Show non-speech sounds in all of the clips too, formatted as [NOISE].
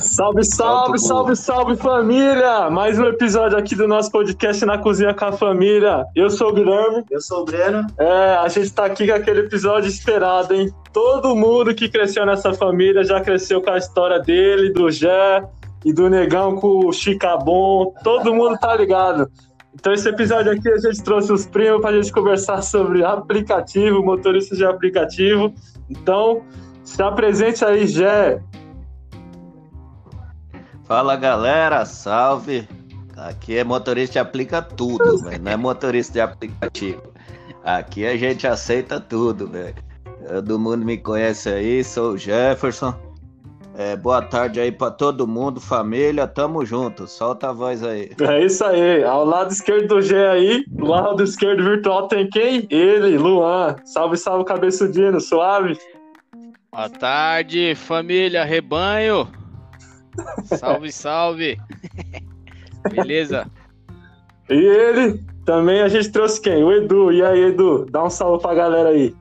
Salve, salve, salve, salve família! Mais um episódio aqui do nosso podcast na Cozinha com a Família. Eu sou o Guilherme. Eu sou o Breno. É, a gente tá aqui com aquele episódio esperado, hein? Todo mundo que cresceu nessa família já cresceu com a história dele, do Jé e do Negão com o Chicabon. Todo mundo tá ligado. Então, esse episódio aqui a gente trouxe os primos pra gente conversar sobre aplicativo, motorista de aplicativo. Então, se apresente aí, Jé. Fala galera, salve! Aqui é motorista de aplica tudo, [LAUGHS] velho. Não é motorista de aplicativo. Aqui a gente aceita tudo, velho. Todo mundo me conhece aí, sou o Jefferson. É, boa tarde aí pra todo mundo, família, tamo junto. Solta a voz aí. É isso aí. Ao lado esquerdo do G aí, do lado esquerdo virtual tem quem? Ele, Luan. Salve, salve, cabeçudino, suave. Boa tarde, família, rebanho. Salve, salve. Beleza? E ele, também a gente trouxe quem? O Edu. E aí, Edu? Dá um salve pra galera aí.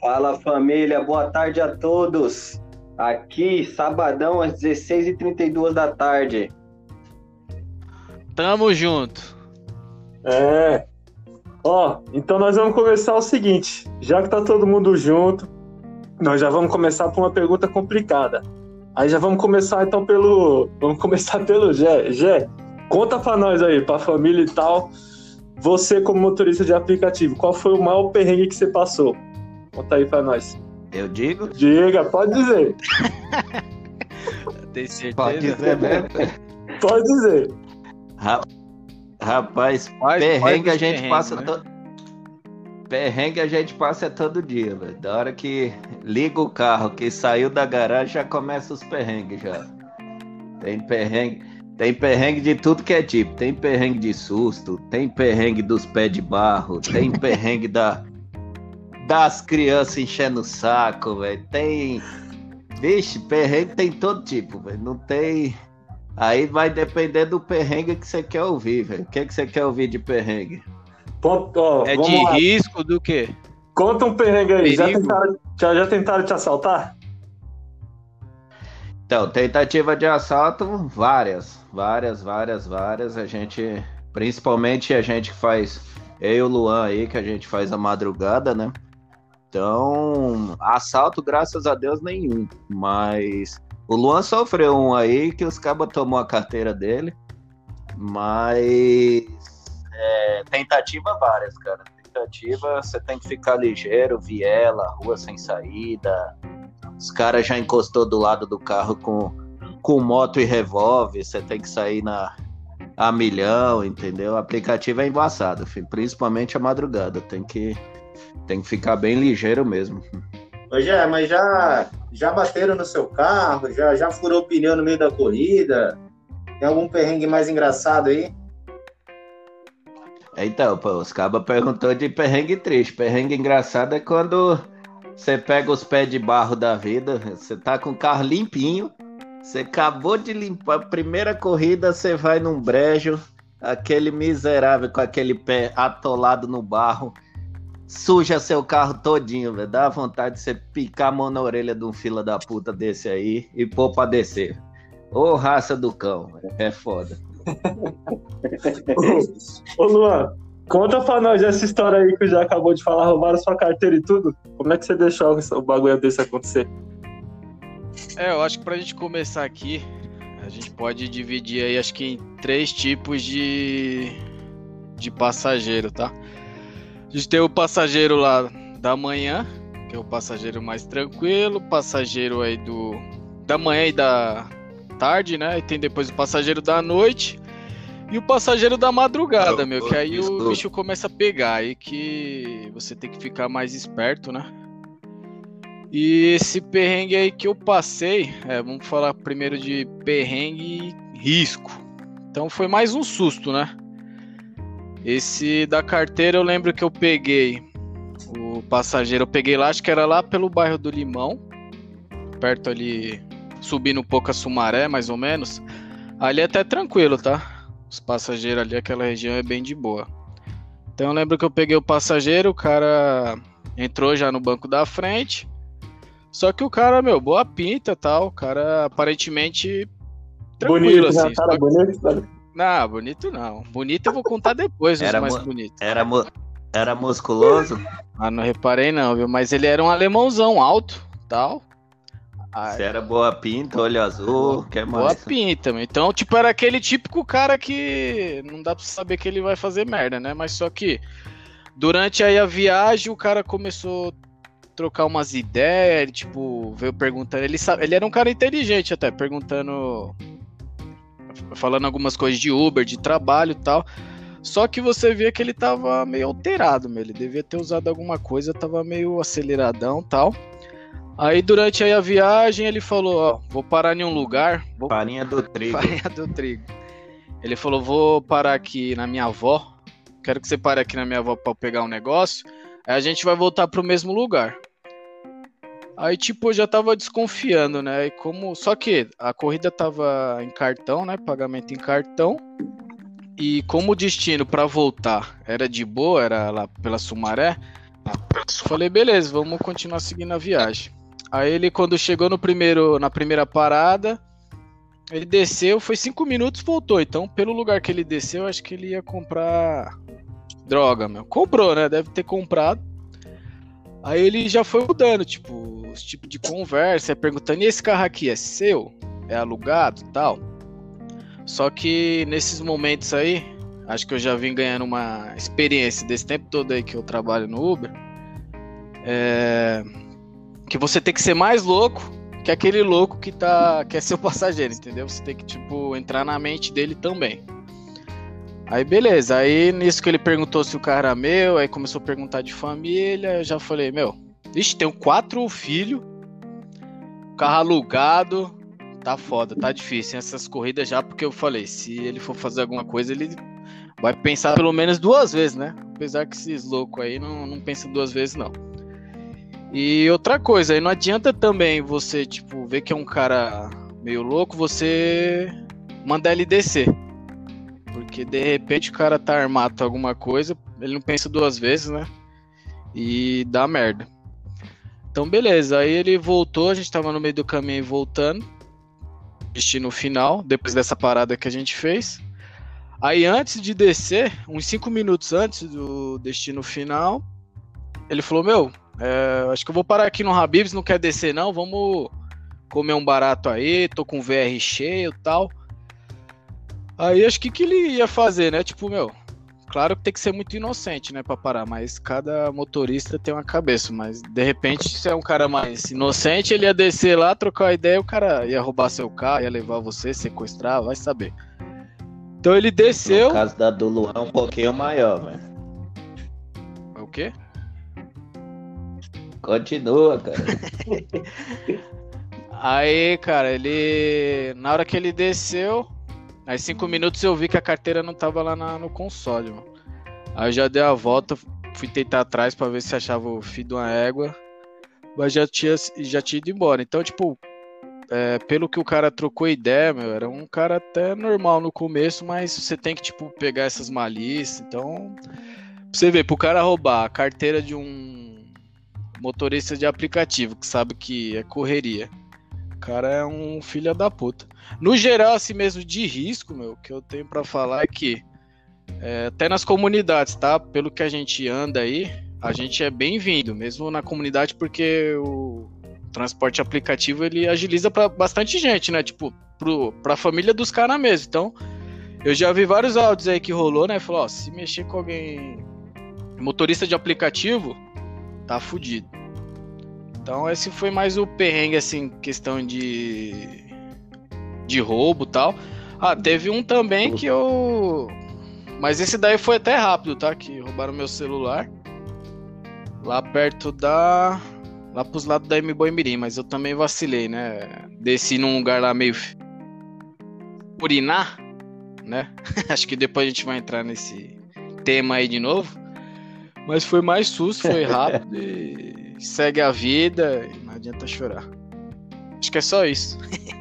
Fala família, boa tarde a todos. Aqui, sabadão, às 16h32 da tarde. Tamo junto. É. Ó, então nós vamos começar o seguinte. Já que tá todo mundo junto, nós já vamos começar por uma pergunta complicada. Aí já vamos começar então pelo. Vamos começar [LAUGHS] pelo Gé. Gé, conta pra nós aí, pra família e tal. Você, como motorista de aplicativo, qual foi o maior perrengue que você passou? Conta aí pra nós. Eu digo? Diga, pode dizer. [LAUGHS] Tem certeza? Pode dizer mesmo. Pode dizer. Ra- Rapaz, perrengue a gente perrengues, passa né? todo. Perrengue a gente passa todo dia, velho. Da hora que liga o carro, que saiu da garagem, já começa os perrengues já. Tem perrengue. Tem perrengue de tudo que é tipo. Tem perrengue de susto, tem perrengue dos pés de barro, tem [LAUGHS] perrengue da, das crianças enchendo o saco, velho. Tem. Vixe, perrengue tem todo tipo, velho. Não tem. Aí vai depender do perrengue que você quer ouvir, velho. O que, que você quer ouvir de perrengue? Ponto, ó, É de lá. risco do quê? Conta um perrengue aí. Já tentaram, já, já tentaram te assaltar? Então, tentativa de assalto, várias, várias, várias, várias. A gente, principalmente a gente que faz, eu e o Luan aí, que a gente faz a madrugada, né? Então, assalto, graças a Deus, nenhum. Mas o Luan sofreu um aí que os cabas tomou a carteira dele. Mas é, tentativa várias, cara. Tentativa, você tem que ficar ligeiro, viela, rua sem saída. Os caras já encostou do lado do carro com, com moto e revólver, você tem que sair na a milhão, entendeu? O aplicativo é embaçado, filho, principalmente a madrugada. Tem que, tem que ficar bem ligeiro mesmo. Ô, Jé, mas já, já bateram no seu carro? Já, já furou pneu no meio da corrida? Tem algum perrengue mais engraçado aí? Então, pô, os cabas perguntou de perrengue triste. Perrengue engraçado é quando você pega os pés de barro da vida, você tá com o carro limpinho, você acabou de limpar a primeira corrida, você vai num brejo, aquele miserável com aquele pé atolado no barro, suja seu carro todinho, velho. Dá vontade de você picar a mão na orelha de um fila da puta desse aí e pôr pra descer. Ô raça do cão, é foda. Ô, Luan, conta pra nós essa história aí que já acabou de falar, roubaram sua carteira e tudo. Como é que você deixou o bagulho desse acontecer? É, eu acho que pra gente começar aqui, a gente pode dividir aí, acho que em três tipos de, de passageiro, tá? A gente tem o passageiro lá da manhã, que é o passageiro mais tranquilo, passageiro aí do da manhã e da tarde, né? E tem depois o passageiro da noite e o passageiro da madrugada, meu, que aí o bicho começa a pegar, aí que você tem que ficar mais esperto, né? E esse perrengue aí que eu passei, é, vamos falar primeiro de perrengue e risco. Então foi mais um susto, né? Esse da carteira eu lembro que eu peguei o passageiro, eu peguei lá, acho que era lá pelo bairro do Limão, perto ali, subindo um pouco a Sumaré, mais ou menos. Ali é até tranquilo, tá? Os passageiros ali, aquela região é bem de boa. Então eu lembro que eu peguei o passageiro, o cara entrou já no banco da frente. Só que o cara, meu, boa pinta tal. O cara aparentemente tranquilo, bonito, né? assim. Cara, só- bonito, cara. Não, bonito não. Bonito eu vou contar depois, os Era mais mo- bonitos. Era, mu- era musculoso? Ah, não reparei não, viu? Mas ele era um alemãozão alto, tal. Aí, Você era boa pinta, olho azul, que boa mais? pinta, meu. Então, tipo, era aquele típico cara que não dá pra saber que ele vai fazer merda, né? Mas só que durante aí a viagem o cara começou a trocar umas ideias, ele, tipo, veio perguntando. Ele, sa- ele era um cara inteligente até, perguntando. Falando algumas coisas de Uber, de trabalho e tal. Só que você via que ele tava meio alterado, meu. Ele devia ter usado alguma coisa, tava meio aceleradão e tal. Aí durante aí a viagem ele falou, ó, vou parar em um lugar, vou Farinha do trigo. farinha do trigo. Ele falou, vou parar aqui na minha avó. Quero que você pare aqui na minha avó eu pegar um negócio. Aí a gente vai voltar pro mesmo lugar. Aí, tipo, eu já tava desconfiando, né? E como... Só que a corrida tava em cartão, né? Pagamento em cartão. E como o destino pra voltar era de boa, era lá pela Sumaré, falei, beleza, vamos continuar seguindo a viagem. Aí ele, quando chegou no primeiro, na primeira parada, ele desceu, foi cinco minutos, voltou. Então, pelo lugar que ele desceu, acho que ele ia comprar droga, meu. Comprou, né? Deve ter comprado. Aí ele já foi mudando, tipo, os tipos de conversa, perguntando: e esse carro aqui é seu? É alugado tal? Só que nesses momentos aí, acho que eu já vim ganhando uma experiência desse tempo todo aí que eu trabalho no Uber. É. Que você tem que ser mais louco que aquele louco que tá que é seu passageiro, entendeu? Você tem que tipo entrar na mente dele também. Aí beleza, aí nisso que ele perguntou se o carro era meu, aí começou a perguntar de família, eu já falei, meu, vixe, tenho quatro filhos, carro alugado, tá foda, tá difícil essas corridas já, porque eu falei, se ele for fazer alguma coisa, ele vai pensar pelo menos duas vezes, né? Apesar que esses loucos aí não, não pensam duas vezes, não. E outra coisa, aí não adianta também você, tipo, ver que é um cara meio louco, você mandar ele descer. Porque de repente o cara tá armado com alguma coisa, ele não pensa duas vezes, né? E dá merda. Então beleza, aí ele voltou, a gente tava no meio do caminho voltando. Destino final, depois dessa parada que a gente fez. Aí antes de descer, uns 5 minutos antes do destino final, ele falou, meu, é, acho que eu vou parar aqui no Habibs, não quer descer não, vamos comer um barato aí, tô com o VR cheio e tal. Aí acho que que ele ia fazer, né? Tipo, meu, claro que tem que ser muito inocente, né, pra parar, mas cada motorista tem uma cabeça, mas de repente se é um cara mais inocente, ele ia descer lá, trocar ideia, o cara ia roubar seu carro, ia levar você, sequestrar, vai saber. Então ele desceu, No caso da do Luan é um pouquinho maior, velho. o quê? Continua, cara. [LAUGHS] Aí, cara, ele. Na hora que ele desceu, aí cinco minutos eu vi que a carteira não tava lá na- no console, mano. Aí eu já dei a volta, fui tentar atrás pra ver se achava o fio de uma égua, mas já tinha, já tinha ido embora. Então, tipo, é, pelo que o cara trocou ideia, meu, era um cara até normal no começo, mas você tem que, tipo, pegar essas malícias. Então, pra você ver, pro cara roubar a carteira de um motorista de aplicativo que sabe que é correria. O cara é um filho da puta. No geral, assim mesmo, de risco, meu, que eu tenho pra falar é que, é, até nas comunidades, tá? Pelo que a gente anda aí, a gente é bem-vindo, mesmo na comunidade, porque o transporte aplicativo ele agiliza pra bastante gente, né? Tipo, pro, pra família dos caras mesmo. Então, eu já vi vários áudios aí que rolou, né? Falou, ó, se mexer com alguém motorista de aplicativo, tá fudido. Então esse foi mais o perrengue, assim, questão de. de roubo tal. Ah, teve um também que eu. Mas esse daí foi até rápido, tá? Que roubaram meu celular. Lá perto da. Lá pros lados da M Boimirim, mas eu também vacilei, né? Desci num lugar lá meio. Urinar, né? [LAUGHS] Acho que depois a gente vai entrar nesse tema aí de novo. Mas foi mais susto, foi rápido e segue a vida e não adianta chorar. Acho que é só isso. [LAUGHS]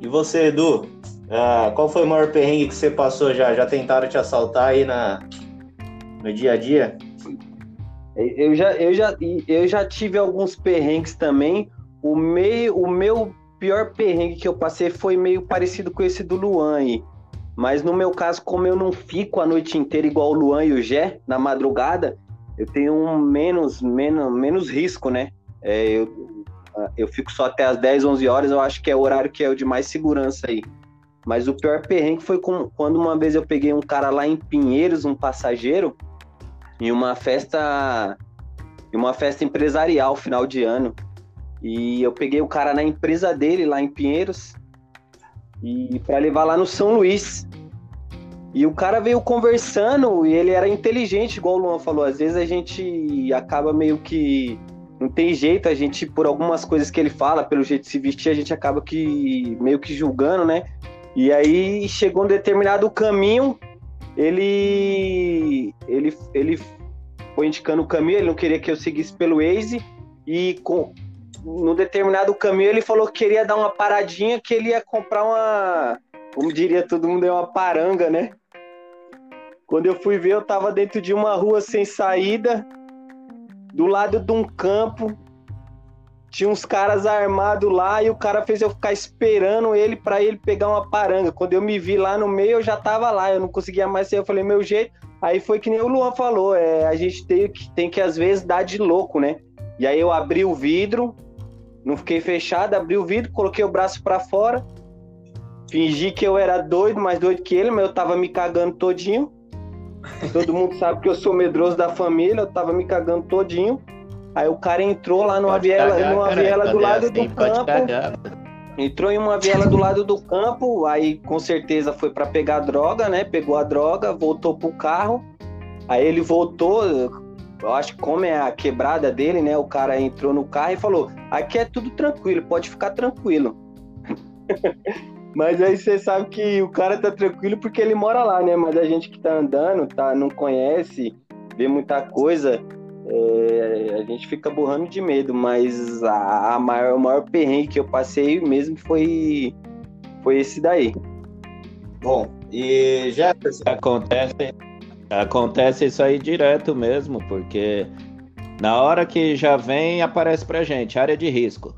E você, Edu? Ah, qual foi o maior perrengue que você passou já? Já tentaram te assaltar aí na, no dia a dia? Eu já, eu, já, eu já tive alguns perrengues também. O, meio, o meu pior perrengue que eu passei foi meio parecido com esse do Luan aí. Mas no meu caso, como eu não fico a noite inteira igual o Luan e o Gé, na madrugada, eu tenho um menos, menos, menos risco, né? É, eu, eu fico só até as 10, 11 horas, eu acho que é o horário que é o de mais segurança aí. Mas o pior perrengue foi com, quando uma vez eu peguei um cara lá em Pinheiros, um passageiro, em uma festa, em uma festa empresarial final de ano. E eu peguei o cara na empresa dele lá em Pinheiros e para levar lá no São Luís. E o cara veio conversando e ele era inteligente, igual o Luan falou. Às vezes a gente acaba meio que não tem jeito, a gente por algumas coisas que ele fala, pelo jeito de se vestir, a gente acaba que meio que julgando, né? E aí chegou um determinado caminho, ele ele ele foi indicando o caminho, ele não queria que eu seguisse pelo Waze e com no determinado caminho ele falou que queria dar uma paradinha, que ele ia comprar uma, como diria todo mundo, é uma paranga, né? Quando eu fui ver, eu tava dentro de uma rua sem saída, do lado de um campo, tinha uns caras armados lá e o cara fez eu ficar esperando ele para ele pegar uma paranga. Quando eu me vi lá no meio, eu já tava lá, eu não conseguia mais sair. Eu falei, meu jeito. Aí foi que nem o Luan falou, é, a gente tem que, tem que às vezes dar de louco, né? E aí eu abri o vidro, não fiquei fechado, abri o vidro, coloquei o braço para fora, fingi que eu era doido, mais doido que ele, mas eu tava me cagando todinho. Todo mundo [LAUGHS] sabe que eu sou medroso da família, eu tava me cagando todinho. Aí o cara entrou lá numa pode viela, cagar, numa viela do lado assim, do campo. Entrou em uma viela do lado do campo, aí com certeza foi para pegar droga, né? Pegou a droga, voltou pro carro. Aí ele voltou, eu acho que como é a quebrada dele, né? O cara entrou no carro e falou: aqui é tudo tranquilo, pode ficar tranquilo. [LAUGHS] Mas aí você sabe que o cara tá tranquilo porque ele mora lá, né? Mas a gente que tá andando, tá, não conhece, vê muita coisa, é, a gente fica borrando de medo. Mas a, a maior, o maior perrengue que eu passei mesmo foi, foi esse daí. Bom, e Jefferson. Acontece, acontece isso aí direto mesmo, porque na hora que já vem, aparece pra gente, área de risco.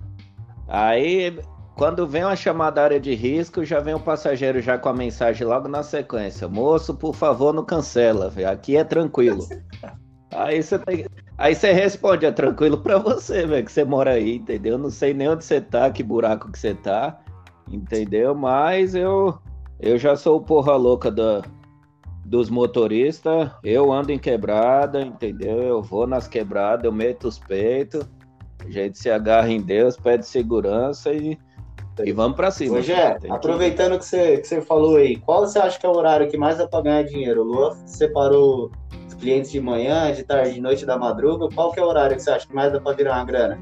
Aí quando vem uma chamada área de risco, já vem o passageiro já com a mensagem logo na sequência. Moço, por favor, não cancela, véio. aqui é tranquilo. [LAUGHS] aí você tem... aí você responde, é tranquilo para você, velho, que você mora aí, entendeu? Não sei nem onde você tá, que buraco que você tá, entendeu? Mas eu eu já sou o porra louca da, dos motoristas, eu ando em quebrada, entendeu? Eu vou nas quebradas, eu meto os peitos, a gente se agarra em Deus, pede segurança e e vamos para cima. Rogé, aproveitando que você, que você falou aí, qual você acha que é o horário que mais dá para ganhar dinheiro? O Luan separou os clientes de manhã, de tarde, de noite, da madruga. Qual que é o horário que você acha que mais dá para virar uma grana?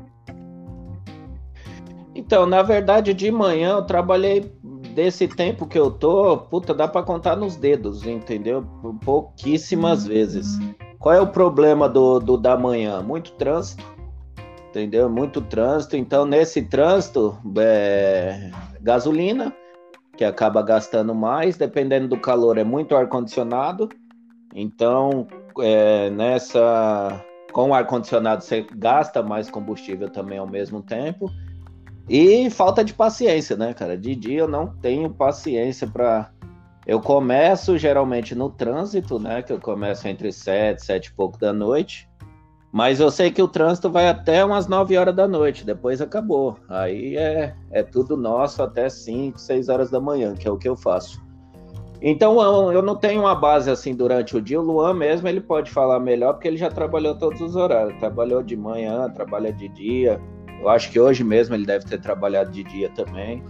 Então, na verdade, de manhã eu trabalhei desse tempo que eu tô, puta, dá para contar nos dedos, entendeu? Pouquíssimas vezes. Qual é o problema do, do da manhã? Muito trânsito entendeu? Muito trânsito. Então, nesse trânsito, é, gasolina, que acaba gastando mais, dependendo do calor, é muito ar-condicionado. Então, é, nessa. Com o ar-condicionado, você gasta mais combustível também ao mesmo tempo. E falta de paciência, né, cara? De dia eu não tenho paciência para. Eu começo geralmente no trânsito, né? Que eu começo entre sete, sete e pouco da noite. Mas eu sei que o trânsito vai até umas 9 horas da noite, depois acabou. Aí é, é tudo nosso até 5, 6 horas da manhã, que é o que eu faço. Então eu não tenho uma base assim durante o dia. O Luan mesmo ele pode falar melhor porque ele já trabalhou todos os horários. Trabalhou de manhã, trabalha de dia. Eu acho que hoje mesmo ele deve ter trabalhado de dia também.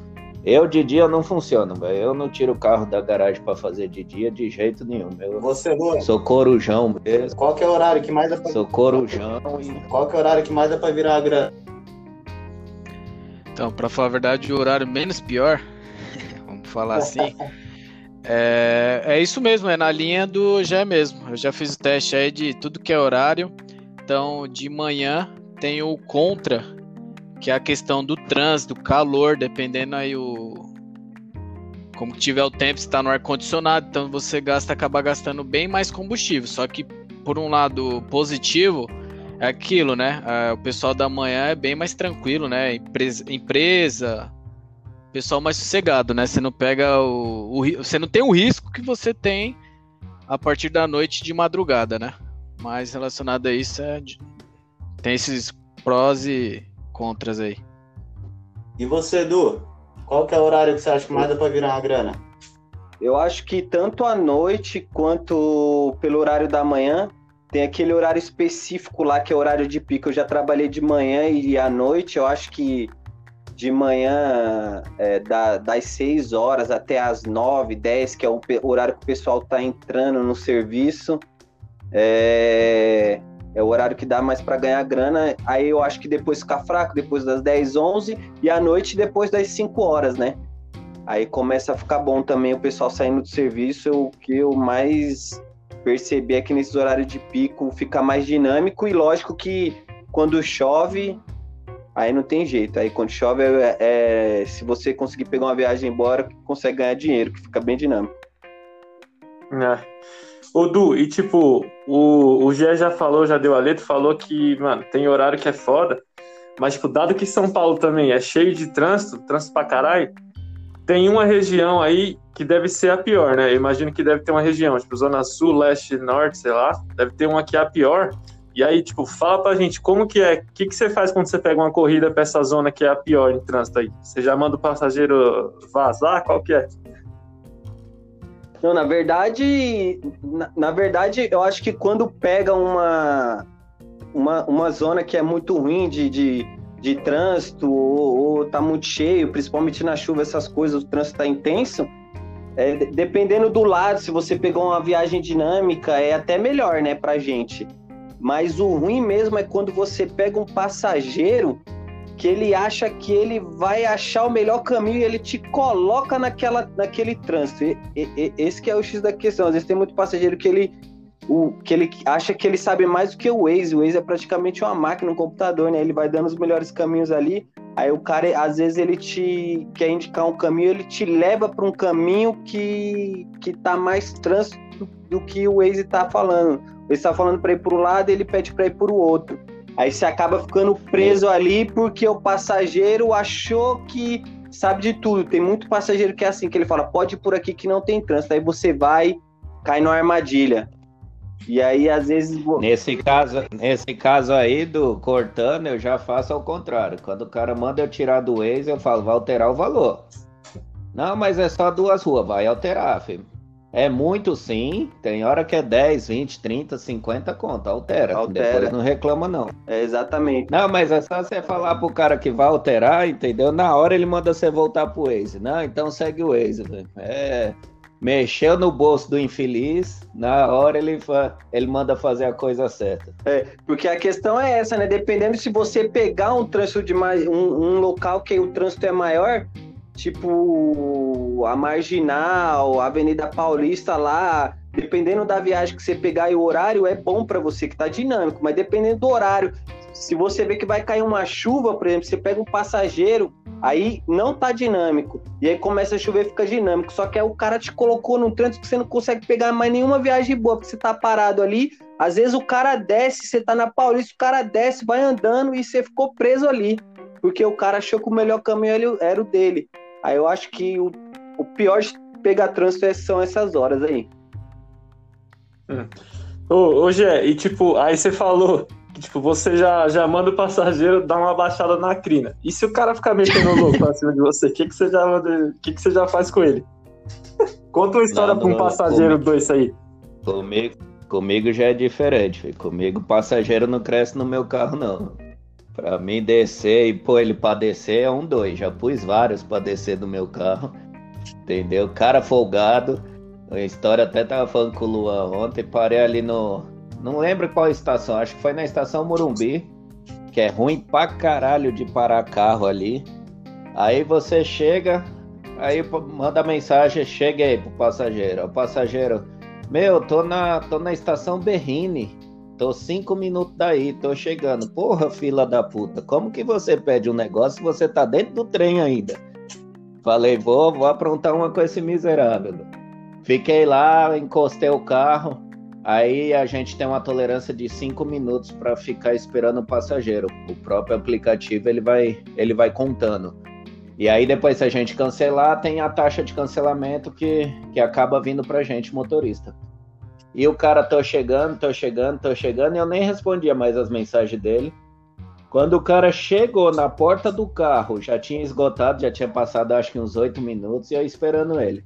Eu de dia não funciono, velho. Eu não tiro o carro da garagem para fazer de dia de jeito nenhum. Eu Você, Lu, sou corujão mesmo. Qual que é o horário que mais dá pra... Sou corujão e... Qual que é o horário que mais dá pra virar a grana? Então, para falar a verdade, o horário menos pior, [LAUGHS] vamos falar assim, é, é isso mesmo, é na linha do já mesmo. Eu já fiz o teste aí de tudo que é horário. Então, de manhã tem o contra, que é a questão do trânsito, calor, dependendo aí o como tiver o tempo, está no ar condicionado, então você gasta acaba gastando bem mais combustível. Só que por um lado positivo, é aquilo, né? Ah, o pessoal da manhã é bem mais tranquilo, né? Empresa, empresa pessoal mais sossegado, né? Você não pega o, o, você não tem o risco que você tem a partir da noite de madrugada, né? Mas relacionado a isso é tem esses prós e contras aí. E você, Edu? Qual que é o horário que você acha que mais dá para virar uma grana? Eu acho que tanto à noite quanto pelo horário da manhã, tem aquele horário específico lá que é horário de pico. Eu já trabalhei de manhã e à noite. Eu acho que de manhã, é, da, das 6 horas até as 9, 10, que é o horário que o pessoal está entrando no serviço, é, é o horário que dá mais para ganhar grana. Aí eu acho que depois fica fraco, depois das 10, 11, e à noite depois das 5 horas, né? Aí começa a ficar bom também o pessoal saindo do serviço. O que eu mais percebi é que nesses horários de pico fica mais dinâmico e lógico que quando chove aí não tem jeito. Aí quando chove, é, é, se você conseguir pegar uma viagem embora, consegue ganhar dinheiro, que fica bem dinâmico. É. Ô, Du, e tipo, o, o Gé já falou, já deu a letra, falou que, mano, tem horário que é foda, mas, tipo, dado que São Paulo também é cheio de trânsito, trânsito pra caralho, tem uma região aí que deve ser a pior, né? Eu imagino que deve ter uma região, tipo, Zona Sul, Leste, Norte, sei lá, deve ter uma que é a pior, e aí, tipo, fala pra gente como que é, o que, que você faz quando você pega uma corrida pra essa zona que é a pior em trânsito aí? Você já manda o passageiro vazar? Qual que é? Não, na verdade, na, na verdade, eu acho que quando pega uma, uma, uma zona que é muito ruim de, de, de trânsito ou, ou tá muito cheio, principalmente na chuva, essas coisas, o trânsito tá intenso, é, dependendo do lado, se você pegou uma viagem dinâmica, é até melhor, né, pra gente. Mas o ruim mesmo é quando você pega um passageiro que ele acha que ele vai achar o melhor caminho e ele te coloca naquela, naquele trânsito. E, e, esse que é o X da questão. Às vezes tem muito passageiro que ele, o, que ele acha que ele sabe mais do que o Waze. O Waze é praticamente uma máquina, um computador, né? Ele vai dando os melhores caminhos ali. Aí o cara, às vezes, ele te quer indicar um caminho, ele te leva para um caminho que, que tá mais trânsito do que o Waze tá falando. Ele está falando para ir para um lado, ele pede para ir para o outro. Aí você acaba ficando preso ali porque o passageiro achou que sabe de tudo. Tem muito passageiro que é assim, que ele fala, pode ir por aqui que não tem trânsito. Aí você vai, cai numa armadilha. E aí, às vezes. Nesse caso, nesse caso aí do cortando, eu já faço ao contrário. Quando o cara manda eu tirar do Waze, eu falo, vai alterar o valor. Não, mas é só duas ruas, vai alterar, filho. É muito sim, tem hora que é 10, 20, 30, 50 conta, altera. altera. Depois não reclama não. É exatamente. Não, mas é só você falar pro cara que vai alterar, entendeu? Na hora ele manda você voltar pro Waze. Não, então segue o Waze. É, mexeu no bolso do infeliz, na hora ele, fa... ele manda fazer a coisa certa. É, porque a questão é essa, né? Dependendo se você pegar um trânsito de mais. um, um local que o trânsito é maior, tipo a Marginal, a Avenida Paulista lá, dependendo da viagem que você pegar e o horário é bom para você que tá dinâmico, mas dependendo do horário, se você vê que vai cair uma chuva, por exemplo, você pega um passageiro, aí não tá dinâmico. E aí começa a chover fica dinâmico. Só que aí o cara te colocou num trânsito que você não consegue pegar mais nenhuma viagem boa, porque você tá parado ali. Às vezes o cara desce, você tá na Paulista, o cara desce, vai andando e você ficou preso ali. Porque o cara achou que o melhor caminho era o dele. Aí eu acho que o, o pior de pegar trânsito é, são essas horas aí. Hum. Ô, ô Gé, e tipo, aí você falou que tipo, você já, já manda o passageiro dar uma baixada na crina. E se o cara ficar metendo louco [LAUGHS] pra cima de você, o que, que, você já manda, que, que você já faz com ele? [LAUGHS] Conta uma história para um passageiro comigo, dois aí. Comigo, comigo já é diferente. Filho. Comigo o passageiro não cresce no meu carro, não. Pra mim descer e pôr ele pra descer é um dois. Já pus vários pra descer do meu carro. Entendeu? Cara folgado. A história até tava falando com o Luan ontem. Parei ali no. Não lembro qual estação. Acho que foi na estação Morumbi. Que é ruim pra caralho de parar carro ali. Aí você chega. Aí manda mensagem. Chega aí pro passageiro. O passageiro. Meu, tô na, tô na estação Berrine. Tô cinco minutos daí, tô chegando. Porra, fila da puta, como que você pede um negócio se você tá dentro do trem ainda? Falei, vou, vou aprontar uma com esse miserável. Fiquei lá, encostei o carro. Aí a gente tem uma tolerância de 5 minutos para ficar esperando o passageiro. O próprio aplicativo ele vai, ele vai contando. E aí depois se a gente cancelar, tem a taxa de cancelamento que, que acaba vindo pra gente, motorista. E o cara tô chegando, tô chegando, tô chegando, e eu nem respondia mais as mensagens dele. Quando o cara chegou na porta do carro, já tinha esgotado, já tinha passado acho que uns oito minutos, e eu esperando ele.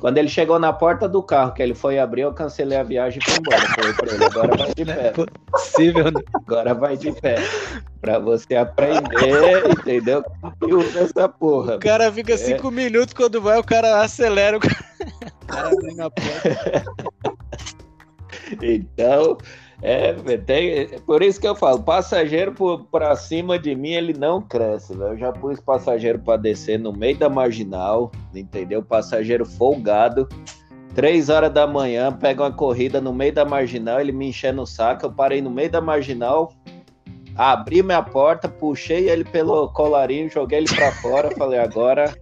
Quando ele chegou na porta do carro, que ele foi abrir, eu cancelei a viagem e fui embora. Falei pra ele, agora vai de pé. Possível, né? Agora vai de pé. Pra você aprender, entendeu? E usa essa porra. O cara fica cinco minutos, quando vai, o cara acelera. O cara, o cara vem na porta. [LAUGHS] [LAUGHS] Então, é, tem, por isso que eu falo, passageiro por, pra cima de mim, ele não cresce. Eu já pus passageiro pra descer no meio da marginal, entendeu? Passageiro folgado. Três horas da manhã, pega uma corrida no meio da marginal, ele me enchendo o saco, eu parei no meio da marginal, abri minha porta, puxei ele pelo colarinho, joguei ele pra fora, falei, agora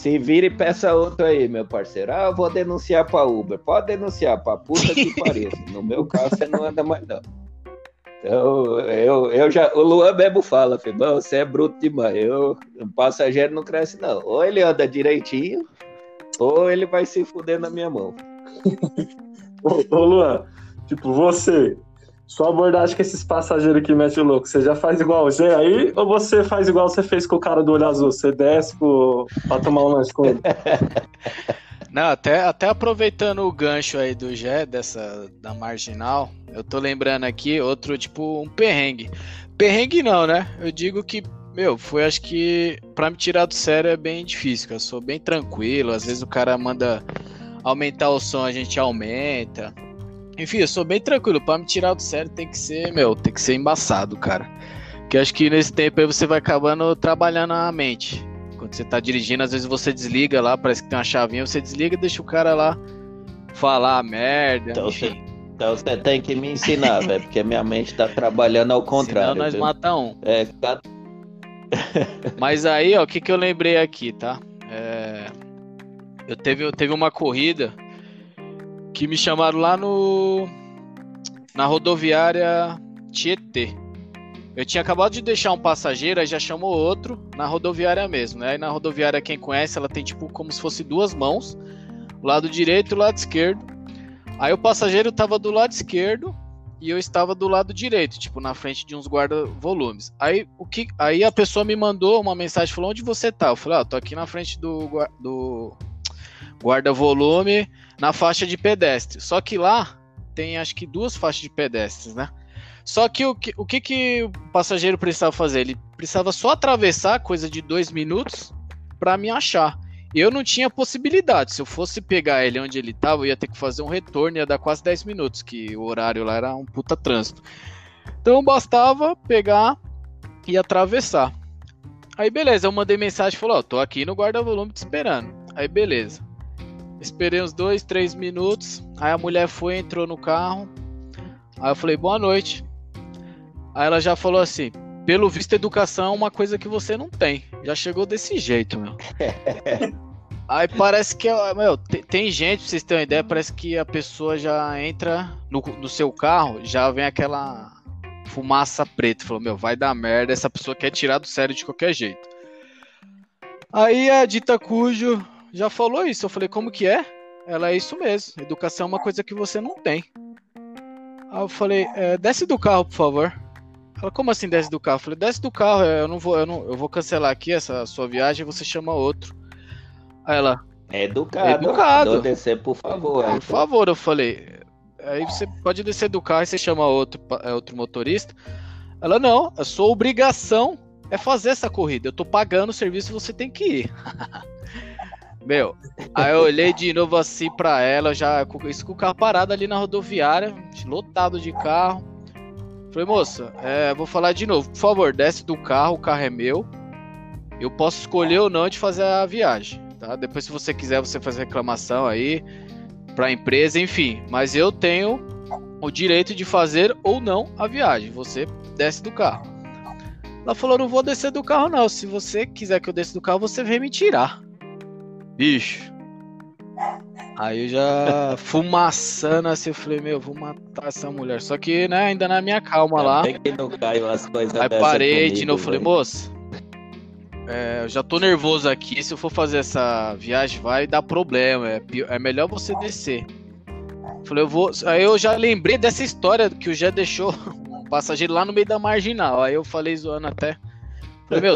se vira e peça outro aí, meu parceiro. Ah, eu vou denunciar pra Uber. Pode denunciar pra puta que [LAUGHS] pareça. No meu caso, você não anda mais, não. Então, eu, eu já. O Luan Bebo fala, filho, você é bruto demais. Eu, o passageiro não cresce, não. Ou ele anda direitinho, ou ele vai se fuder na minha mão. [LAUGHS] Ô, ô, Luan, tipo, você, sua abordagem com esses passageiros que mete louco, você já faz igual o Zé aí, ou você faz igual você fez com o cara do olho azul? Você desce pro, pra tomar um lanche com ele? [LAUGHS] Não, até, até aproveitando o gancho aí do Gé, dessa da marginal, eu tô lembrando aqui outro, tipo, um perrengue. Perrengue não, né? Eu digo que, meu, foi acho que pra me tirar do sério é bem difícil. Eu sou bem tranquilo, às vezes o cara manda aumentar o som, a gente aumenta. Enfim, eu sou bem tranquilo. Pra me tirar do sério tem que ser, meu, tem que ser embaçado, cara. Porque acho que nesse tempo aí você vai acabando trabalhando a mente. Quando você tá dirigindo, às vezes você desliga lá, parece que tem uma chavinha, você desliga e deixa o cara lá falar merda. Então enfim. Então você tem que me ensinar, [LAUGHS] velho, porque minha mente tá trabalhando ao contrário. Senão nós viu? mata um. É, Mas aí, ó, o que, que eu lembrei aqui, tá? É, Eu teve, eu teve uma corrida que me chamaram lá no. Na rodoviária Tietê. Eu tinha acabado de deixar um passageiro, aí já chamou outro na rodoviária mesmo, né? Aí na rodoviária, quem conhece, ela tem tipo como se fosse duas mãos, lado direito e lado esquerdo. Aí o passageiro tava do lado esquerdo e eu estava do lado direito, tipo na frente de uns guarda-volumes. Aí o que, aí a pessoa me mandou uma mensagem falou onde você tá? Eu falei, ah, tô aqui na frente do, do guarda-volume na faixa de pedestre. Só que lá tem acho que duas faixas de pedestres, né? Só que o que o, que, que o passageiro precisava fazer? Ele precisava só atravessar coisa de dois minutos para me achar. Eu não tinha possibilidade. Se eu fosse pegar ele onde ele tava, eu ia ter que fazer um retorno, ia dar quase 10 minutos, que o horário lá era um puta trânsito. Então bastava pegar e atravessar. Aí beleza, eu mandei mensagem e falou, ó, tô aqui no guarda-volume te esperando. Aí beleza. Esperei uns dois, três minutos. Aí a mulher foi, entrou no carro. Aí eu falei, boa noite. Aí ela já falou assim, pelo visto, educação é uma coisa que você não tem. Já chegou desse jeito, meu. [LAUGHS] Aí parece que, meu, tem, tem gente, pra vocês terem uma ideia, parece que a pessoa já entra no, no seu carro, já vem aquela fumaça preta. Falou, meu, vai dar merda, essa pessoa quer tirar do sério de qualquer jeito. Aí a dita cujo já falou isso. Eu falei, como que é? Ela é isso mesmo. Educação é uma coisa que você não tem. Aí eu falei, é, desce do carro, por favor. Ela, como assim desce do carro? Eu falei, desce do carro, eu não vou, eu não, eu vou cancelar aqui essa sua viagem, você chama outro. Aí ela, É educado. Educado. Descer, por favor. por favor, eu falei. Aí você pode descer do carro e você chama outro, é, outro motorista. Ela, não, a sua obrigação é fazer essa corrida. Eu tô pagando o serviço, você tem que ir. [LAUGHS] Meu, aí eu olhei de novo assim pra ela, já isso com o carro parado ali na rodoviária, lotado de carro. Falei, moça, é, vou falar de novo. Por favor, desce do carro, o carro é meu. Eu posso escolher ou não de fazer a viagem, tá? Depois, se você quiser, você faz reclamação aí pra empresa, enfim. Mas eu tenho o direito de fazer ou não a viagem. Você desce do carro. Ela falou, não vou descer do carro não. Se você quiser que eu desça do carro, você vem me tirar. Bicho. Aí eu já fumaçando assim, eu falei, meu, vou matar essa mulher. Só que, né, ainda na minha calma lá. Que não caiu as coisas Aí parei de comigo, novo, falei, moça, é, eu já tô nervoso aqui, se eu for fazer essa viagem vai dar problema, é, é melhor você descer. Falei, eu vou. Aí eu já lembrei dessa história que o Jé deixou [LAUGHS] um passageiro lá no meio da marginal. Aí eu falei zoando até. Falei, meu,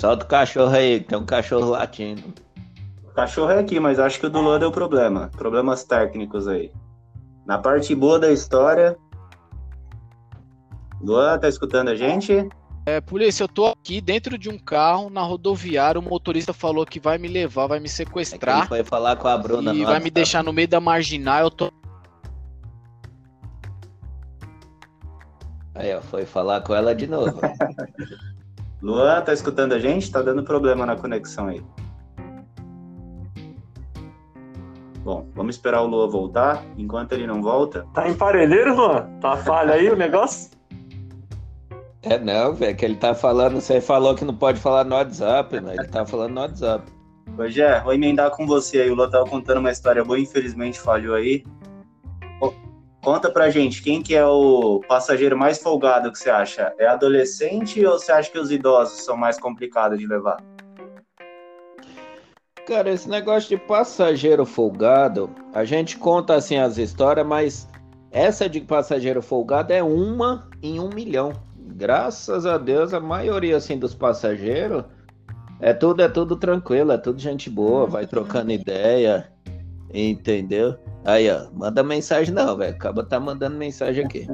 Solta o cachorro aí, que tem um cachorro latindo. O cachorro é aqui, mas acho que o do Luan deu problema. Problemas técnicos aí. Na parte boa da história. Luan, tá escutando a gente? é, polícia, eu tô aqui dentro de um carro na rodoviária. O motorista falou que vai me levar, vai me É que sequestrar ele foi falar com a Bruna e no vai me deixar no meio da marginal. Eu tô Aí, ó, foi falar com ela de novo. [LAUGHS] Luan, tá escutando a gente? Tá dando problema na conexão aí. Bom, vamos esperar o Luan voltar. Enquanto ele não volta, Tá em Parelheiros, Luan? Tá falha aí o negócio? é não, velho, que ele tá falando, você falou que não pode falar no WhatsApp, né? Ele tá falando no WhatsApp. Gé, vou emendar com você aí. O Luan tava contando uma história boa, infelizmente falhou aí. Conta pra gente, quem que é o passageiro mais folgado que você acha? É adolescente ou você acha que os idosos são mais complicados de levar? Cara, esse negócio de passageiro folgado, a gente conta assim as histórias, mas essa de passageiro folgado é uma em um milhão. Graças a Deus, a maioria assim dos passageiros é tudo é tudo tranquilo, é tudo gente boa, vai trocando ideia, entendeu? Aí, ó, manda mensagem não, velho. Acaba tá mandando mensagem aqui.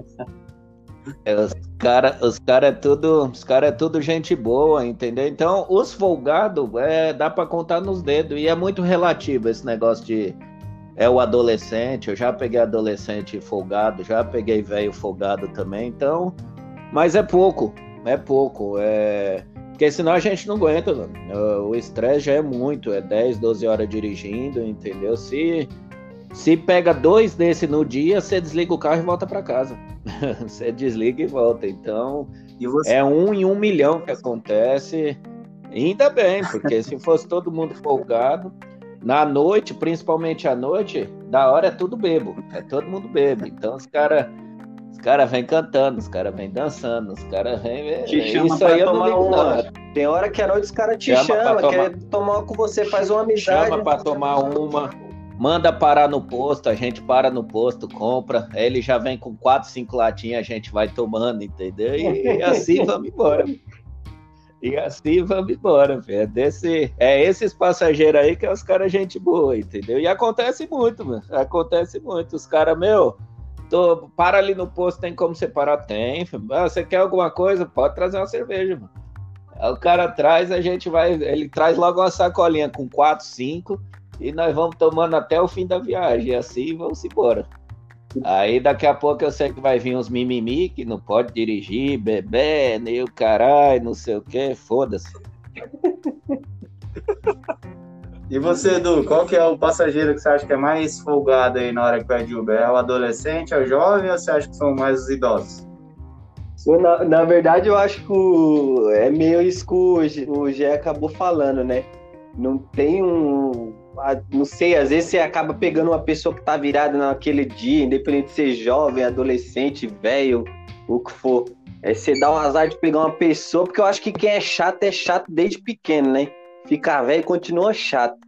É, os cara, os cara é tudo, os cara é tudo gente boa, entendeu? Então, os folgados, é, dá pra contar nos dedos e é muito relativo esse negócio de é o adolescente, eu já peguei adolescente folgado, já peguei velho folgado também, então, mas é pouco, é pouco, é porque senão a gente não aguenta, mano. O estresse já é muito, é 10, 12 horas dirigindo, entendeu? Se se pega dois desse no dia, você desliga o carro e volta pra casa. [LAUGHS] você desliga e volta. Então, E você? é um em um milhão que acontece. Ainda bem, porque se fosse todo mundo folgado, na noite, principalmente à noite, da hora é tudo bebo. É todo mundo bebe. Então os caras os cara vêm cantando, os caras vêm dançando, os caras vêm. Te chama Isso aí eu não ligo, uma. Tem hora que à noite os caras te Chama chamam, tomar. quer tomar uma com você, faz uma amizade. Chama pra tomar uma, manda parar no posto, a gente para no posto, compra, aí ele já vem com quatro, cinco latinhas, a gente vai tomando, entendeu? E assim [LAUGHS] vamos embora. E assim vamos embora, velho. É, desse, é esses passageiros aí que é os caras gente boa, entendeu? E acontece muito, mano. Acontece muito. Os caras, meu, tô, para ali no posto, tem como você parar? Tem. Ah, você quer alguma coisa? Pode trazer uma cerveja, mano. Aí o cara traz, a gente vai. Ele traz logo uma sacolinha com quatro, cinco, e nós vamos tomando até o fim da viagem. E assim vamos embora. Aí daqui a pouco eu sei que vai vir uns mimimi que não pode dirigir, beber, nem o caralho, não sei o que, foda-se. [LAUGHS] E você, Edu, qual que é o passageiro que você acha que é mais folgado aí na hora que pede Uber? É o adolescente, é o jovem ou você acha que são mais os idosos? Na, na verdade, eu acho que o- é meio isso que o, Gé- acabou falando, né? Não tem um. Não sei, às vezes você acaba pegando uma pessoa que tá virada naquele dia, independente de ser jovem, adolescente, velho, o que for. É você dá um azar de pegar uma pessoa, porque eu acho que quem é chato é chato desde pequeno, né? Ficar velho continua chato.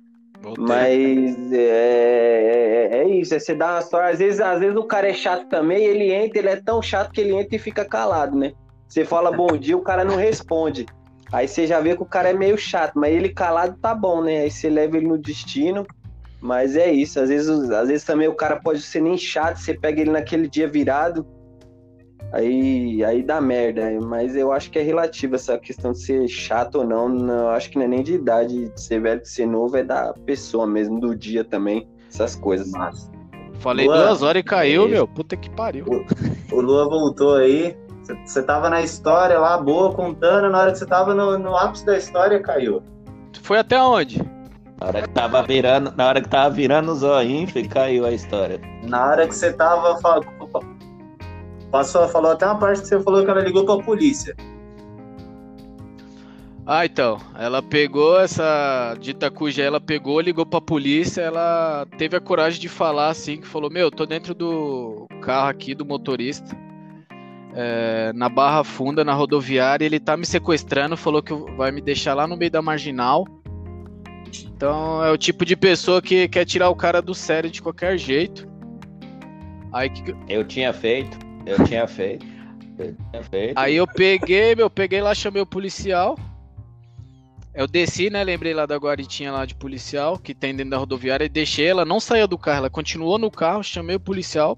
voltei. Mas é, é, é isso, é você dá uma. Às vezes, às vezes o cara é chato também, ele entra, ele é tão chato que ele entra e fica calado, né? Você fala bom dia, o cara não responde. Aí você já vê que o cara é meio chato, mas ele calado tá bom, né? Aí você leva ele no destino. Mas é isso, às vezes, às vezes também o cara pode ser nem chato, você pega ele naquele dia virado, aí, aí dá merda. Mas eu acho que é relativo essa questão de ser chato ou não. não eu acho que não é nem de idade, de ser velho, de ser novo, é da pessoa mesmo, do dia também, essas coisas. Massa. Falei Luan, duas horas e caiu, isso. meu. Puta que pariu. O Lua voltou aí. Você- tava na história lá, boa, contando. Na hora que você tava no, no ápice da história, caiu. Foi até onde? Na hora que tava virando, na hora que tava virando o zoinho, caiu a história. Na hora que você tava. Passou, falou até uma parte que você falou que ela ligou pra polícia. Ah, então, ela pegou essa dita cuja ela pegou, ligou pra polícia, ela teve a coragem de falar assim, que falou, meu, tô dentro do carro aqui do motorista, é, na Barra Funda, na rodoviária, ele tá me sequestrando, falou que vai me deixar lá no meio da marginal. Então é o tipo de pessoa que quer tirar o cara do sério de qualquer jeito. Aí que... Eu tinha feito, eu tinha feito. Aí eu peguei, meu, peguei lá, chamei o policial. Eu desci, né? Lembrei lá da guaritinha lá de policial que tem dentro da rodoviária e deixei ela, não saía do carro, ela continuou no carro, chamei o policial.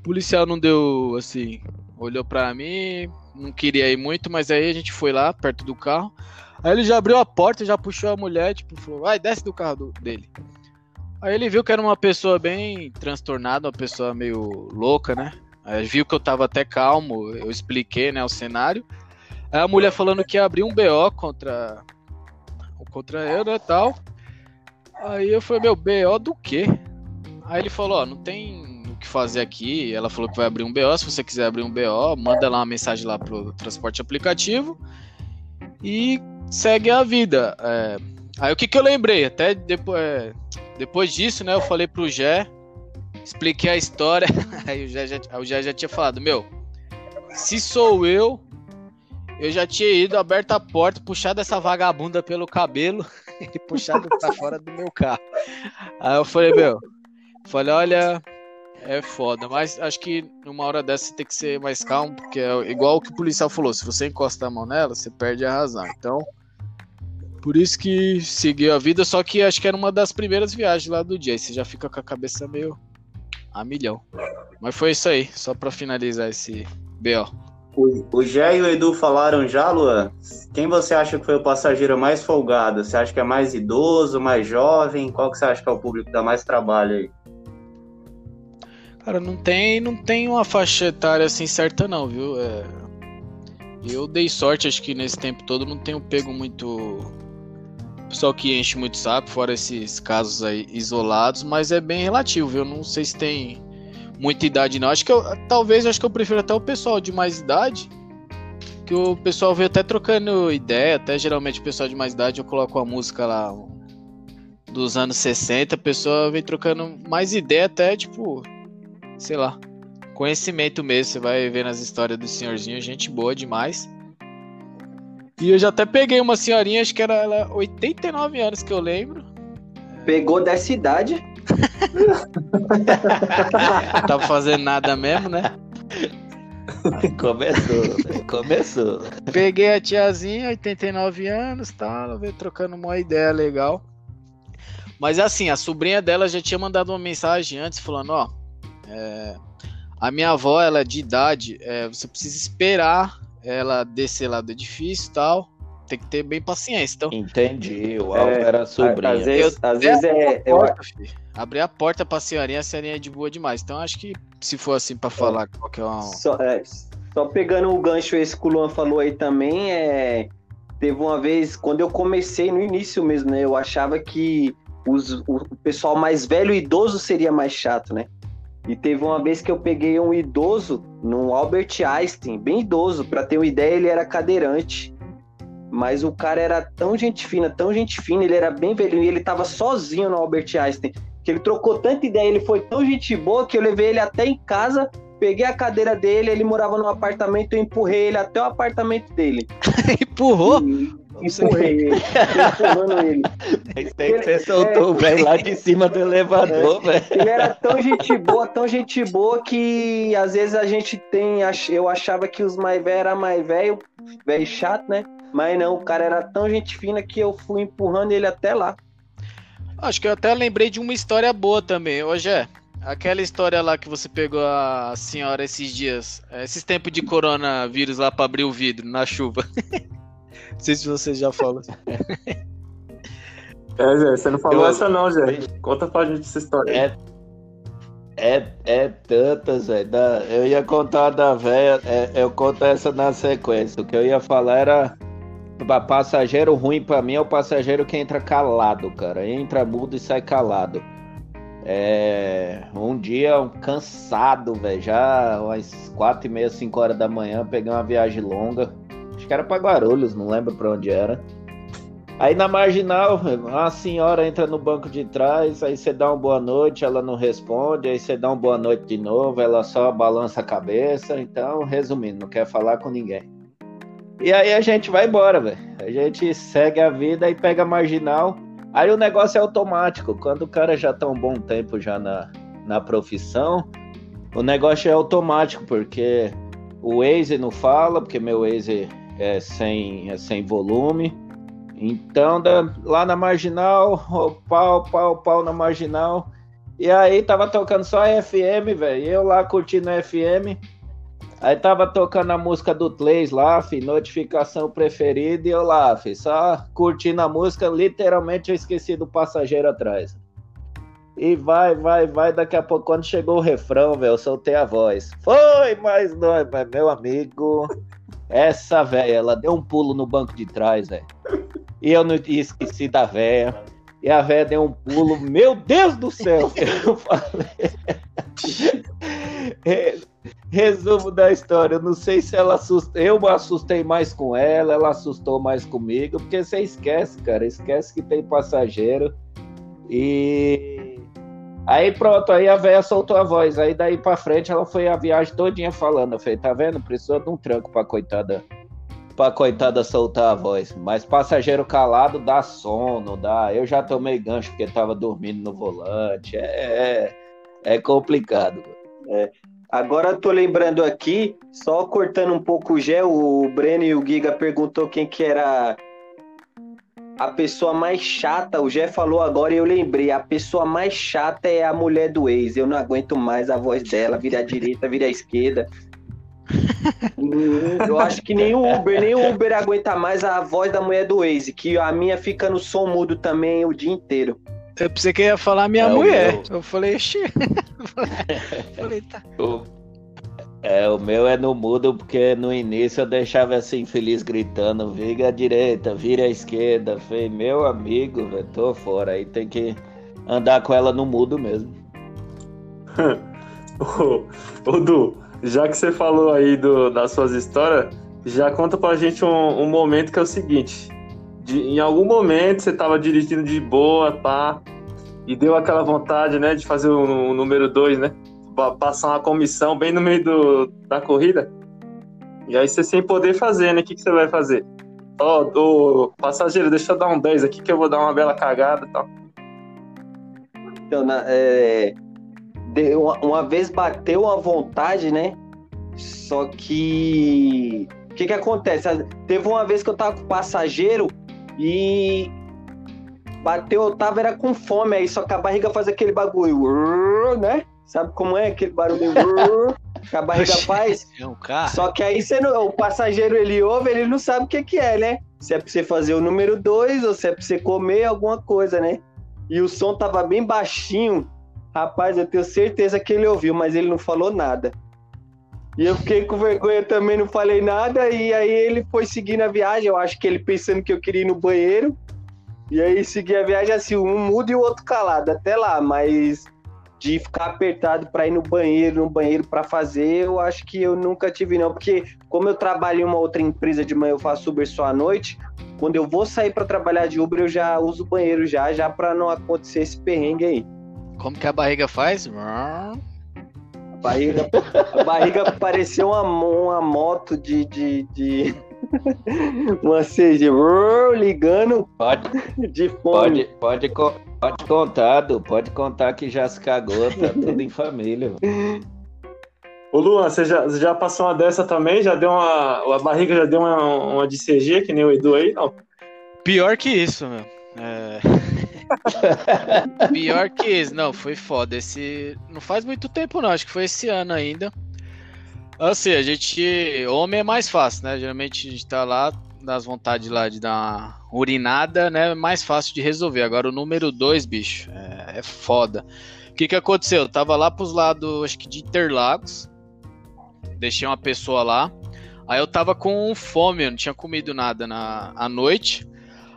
O policial não deu assim, olhou pra mim, não queria ir muito, mas aí a gente foi lá perto do carro. Aí ele já abriu a porta, já puxou a mulher, tipo, falou: vai, desce do carro do, dele. Aí ele viu que era uma pessoa bem transtornada, uma pessoa meio louca, né? Aí viu que eu tava até calmo, eu expliquei, né, o cenário. Aí a mulher falando que ia abrir um BO contra contra eu, né, tal. Aí eu falei, meu, BO do quê? Aí ele falou, ó, não tem o que fazer aqui. Ela falou que vai abrir um BO, se você quiser abrir um BO, manda lá uma mensagem lá pro transporte aplicativo e segue a vida. É... Aí o que que eu lembrei? Até depois, é... depois disso, né, eu falei pro Gé, expliquei a história, [LAUGHS] aí o já, o Gé já tinha falado, meu, se sou eu, eu já tinha ido, aberto a porta, puxado essa vagabunda pelo cabelo [LAUGHS] e puxado pra fora do meu carro. Aí eu falei, meu, falei, olha, é foda, mas acho que numa hora dessa você tem que ser mais calmo, porque é igual o que o policial falou, se você encostar a mão nela, você perde a razão. Então, por isso que seguiu a vida, só que acho que era uma das primeiras viagens lá do dia, aí você já fica com a cabeça meio a milhão. Mas foi isso aí, só pra finalizar esse BO. O, o Gé e o Edu falaram já, Luan? Quem você acha que foi o passageiro mais folgado? Você acha que é mais idoso, mais jovem? Qual que você acha que é o público que dá mais trabalho aí? Cara, não tem, não tem uma faixa etária assim certa não, viu? É... Eu dei sorte, acho que nesse tempo todo não tenho pego muito pessoal que enche muito saco, fora esses casos aí isolados, mas é bem relativo, viu? Não sei se tem muita idade, não. Acho que eu, talvez acho que eu prefiro até o pessoal de mais idade. Que o pessoal veio até trocando ideia, até geralmente o pessoal de mais idade eu coloco a música lá dos anos 60, a pessoa vem trocando mais ideia até, tipo, sei lá, conhecimento mesmo. Você vai ver nas histórias do senhorzinho, gente boa demais. E eu já até peguei uma senhorinha, acho que era ela, 89 anos que eu lembro. Pegou dessa idade? Tava fazendo nada mesmo, né? Começou, começou. Peguei a tiazinha, 89 anos, tá? Ela veio trocando uma ideia legal. Mas assim, a sobrinha dela já tinha mandado uma mensagem antes falando, ó, é, a minha avó, ela é de idade, é, você precisa esperar ela descer lá do edifício e tal tem que ter bem paciência. Então, Entendi, o Alvo é, era sobrinho. Às vezes, eu, às vezes é. Eu... Abrir a porta pra senhorinha, a senhorinha é de boa demais. Então acho que se for assim pra falar é. qual que é uma. Só, é, só pegando o gancho esse que o Luan falou aí também, é. Teve uma vez, quando eu comecei no início mesmo, né? Eu achava que os, o pessoal mais velho e idoso seria mais chato, né? E teve uma vez que eu peguei um idoso no Albert Einstein, bem idoso, para ter uma ideia, ele era cadeirante. Mas o cara era tão gente fina, tão gente fina, ele era bem velhinho e ele tava sozinho no Albert Einstein. Que ele trocou tanta ideia, ele foi tão gente boa que eu levei ele até em casa, peguei a cadeira dele, ele morava num apartamento, eu empurrei ele até o apartamento dele. [LAUGHS] Empurrou? E, empurrei ele, empurrando ele. [LAUGHS] Tem que você soltou é, o velho lá de cima do elevador, é, velho. Ele era tão gente boa, tão gente boa que às vezes a gente tem. Eu achava que os mais velhos eram mais velho, velho chato, né? Mas não, o cara era tão gente fina que eu fui empurrando ele até lá. Acho que eu até lembrei de uma história boa também. Hoje é aquela história lá que você pegou a senhora esses dias, esses tempos de coronavírus lá para abrir o vidro na chuva. [LAUGHS] não sei se você já falou. [LAUGHS] É, Zé, você não falou eu... essa não, Zé. Conta pra gente essa história. É, é, é tantas, velho. Eu ia contar da velha, é, eu conto essa na sequência. O que eu ia falar era passageiro ruim para mim é o passageiro que entra calado, cara. Entra mudo e sai calado. É, um dia cansado, velho. Já umas quatro e meia, cinco horas da manhã, peguei uma viagem longa. Que era pra Guarulhos, não lembro pra onde era. Aí na marginal, a senhora entra no banco de trás, aí você dá uma boa noite, ela não responde, aí você dá uma boa noite de novo, ela só balança a cabeça. Então, resumindo, não quer falar com ninguém. E aí a gente vai embora, velho. A gente segue a vida e pega a marginal. Aí o negócio é automático. Quando o cara já tá um bom tempo já na, na profissão, o negócio é automático, porque o Waze não fala, porque meu Waze é sem, é sem volume. Então, da, lá na marginal, [LAUGHS] pau, pau, pau na marginal. E aí tava tocando só FM, velho. Eu lá curtindo FM. Aí tava tocando a música do Tleis lá, fi, notificação preferida, e eu lá, fi, só curtindo a música, literalmente eu esqueci do passageiro atrás. E vai, vai, vai, daqui a pouco, quando chegou o refrão, velho, eu soltei a voz. Foi mais nós, meu amigo. Essa velha, ela deu um pulo no banco de trás, velho. E eu não esqueci da véia. E a véia deu um pulo. Meu Deus do céu! Eu falei. [LAUGHS] Resumo da história. Eu não sei se ela assustou. Eu me assustei mais com ela, ela assustou mais comigo, porque você esquece, cara. Esquece que tem passageiro. E. Aí pronto, aí a véia soltou a voz. Aí daí pra frente ela foi a viagem todinha falando. Eu falei, tá vendo? Precisou de um tranco pra coitada pra coitada soltar a voz. Mas passageiro calado dá sono, dá. Eu já tomei gancho porque tava dormindo no volante. É, é, é complicado. É. Agora tô lembrando aqui, só cortando um pouco o gel, o Breno e o Giga perguntou quem que era a pessoa mais chata. O Gé falou agora e eu lembrei. A pessoa mais chata é a mulher do ex. Eu não aguento mais a voz dela. Vira à direita, vira à esquerda. Eu acho que nem o Uber, nem o Uber aguenta mais a voz da mulher do Waze, que a minha fica no som mudo também o dia inteiro. Eu pensei que ia falar minha é mulher. Eu falei, xê. [LAUGHS] falei, tá. O, é, o meu é no mudo, porque no início eu deixava assim, feliz gritando, vira à direita, vira à esquerda. Falei, meu amigo, eu tô fora. Aí tem que andar com ela no mudo mesmo. [LAUGHS] ô, Du, já que você falou aí do, das suas histórias, já conta pra gente um, um momento que é o seguinte. De, em algum momento você tava dirigindo de boa, pá, e deu aquela vontade, né, de fazer o, o número 2, né? Passar uma comissão bem no meio do, da corrida. E aí você sem poder fazer, né? O que, que você vai fazer? Ó, oh, passageiro, deixa eu dar um 10 aqui que eu vou dar uma bela cagada e tal. Então, na, é, uma, uma vez bateu a vontade, né? Só que. O que que acontece? Teve uma vez que eu tava com passageiro e. Bateu, eu tava era com fome aí, só que a barriga faz aquele bagulho, né? Sabe como é aquele barulho que [LAUGHS] a barriga faz? É um carro. Só que aí você não, o passageiro ele ouve, ele não sabe o que, que é, né? Se é pra você fazer o número 2 ou se é pra você comer alguma coisa, né? E o som tava bem baixinho. Rapaz, eu tenho certeza que ele ouviu, mas ele não falou nada. E eu fiquei com vergonha também, não falei nada. E aí ele foi seguindo a viagem. Eu acho que ele pensando que eu queria ir no banheiro. E aí segui a viagem assim, um mudo e o outro calado, até lá. Mas de ficar apertado para ir no banheiro, no banheiro para fazer, eu acho que eu nunca tive não, porque como eu trabalho em uma outra empresa de manhã, eu faço Uber só à noite. Quando eu vou sair para trabalhar de Uber, eu já uso o banheiro já, já para não acontecer esse perrengue aí. Como que a barriga faz? A barriga, a barriga pareceu uma, uma moto de. de, de... [LAUGHS] uma CG ligando pode, de fome. Pode, pode, pode contar, Du, pode contar que já se cagou, tá tudo em família. [LAUGHS] Ô Luan, você já, já passou uma dessa também? Já deu uma. A barriga já deu uma, uma de CG, que nem o Edu aí, não? Pior que isso, meu. É... [LAUGHS] Pior que isso, não, foi foda. Esse. Não faz muito tempo, não, acho que foi esse ano ainda. Assim, a gente. Homem é mais fácil, né? Geralmente a gente tá lá, nas vontades lá de dar uma urinada, né? Mais fácil de resolver. Agora o número 2, bicho, é, é foda. O que que aconteceu? Eu tava lá pros lados, acho que de Interlagos. Deixei uma pessoa lá. Aí eu tava com fome, eu não tinha comido nada na à noite.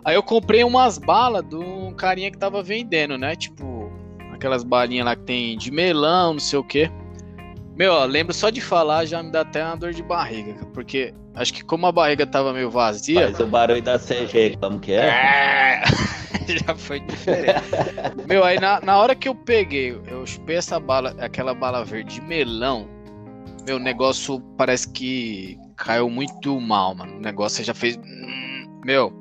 Aí eu comprei umas balas de um carinha que tava vendendo, né? Tipo, aquelas balinhas lá que tem de melão, não sei o quê. Meu, ó, lembro só de falar, já me dá até uma dor de barriga, porque acho que como a barriga tava meio vazia. Faz o barulho da CG, como que é? É, [LAUGHS] já foi diferente. Meu, aí na, na hora que eu peguei, eu chupei essa bala, aquela bala verde melão. Meu, negócio parece que caiu muito mal, mano. O negócio já fez. hum, Meu,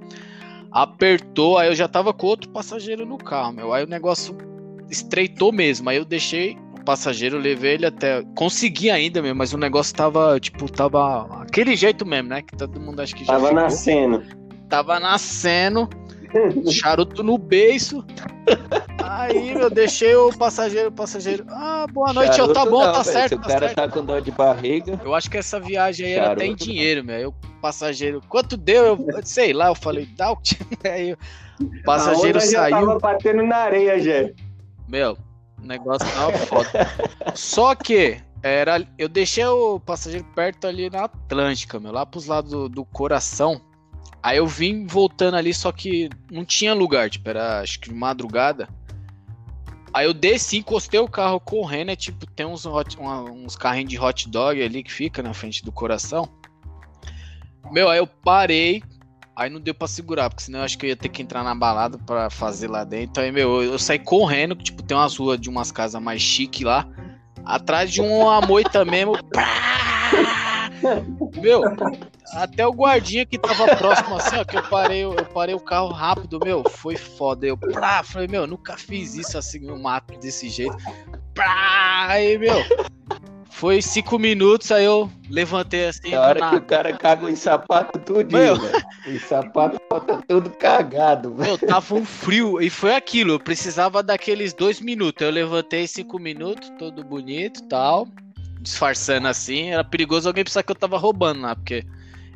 apertou, aí eu já tava com outro passageiro no carro, meu. Aí o negócio estreitou mesmo. Aí eu deixei passageiro, levei ele até. Consegui ainda mesmo, mas o negócio tava, tipo, tava aquele jeito mesmo, né? Que todo mundo acha que já Tava ficou. nascendo. Tava nascendo, charuto no beiço. [LAUGHS] Aí, meu, deixei o passageiro, o passageiro. Ah, boa noite, eu, tá Charuto bom, não, tá velho. certo, Se o tá cara certo. tá com dor de barriga. Eu acho que essa viagem aí era até em Charuto não. dinheiro, meu. Aí o passageiro, quanto deu? Eu sei lá, eu falei, dá o que. [LAUGHS] Aí o passageiro saiu. tava batendo na areia, já. Meu, o negócio tava foda. Só que era, eu deixei o passageiro perto ali na Atlântica, meu, lá pros lados do, do coração. Aí eu vim voltando ali, só que não tinha lugar, tipo, era acho que madrugada. Aí eu desci, encostei o carro correndo, é tipo, tem uns, hot- uma- uns carrinhos de hot dog ali que fica na frente do coração. Meu, aí eu parei, aí não deu pra segurar, porque senão eu acho que eu ia ter que entrar na balada pra fazer lá dentro. Aí, meu, eu, eu saí correndo, que, tipo, tem umas ruas de umas casas mais chique lá, atrás de uma moita mesmo. [LAUGHS] Pá! Meu, até o guardinha que tava próximo assim, ó, que eu parei, eu parei o carro rápido, meu, foi foda. Eu, pá, falei, meu, nunca fiz isso assim no mato desse jeito. Aí, meu, foi cinco minutos, aí eu levantei assim, Na hora do que o nada. cara caga em sapato tudinho, Meu. velho. Os sapatos tá tudo cagado, velho. Meu, tava um frio e foi aquilo. Eu precisava daqueles dois minutos. Eu levantei cinco minutos, todo bonito e tal. Disfarçando assim. Era perigoso alguém pensar que eu tava roubando lá, porque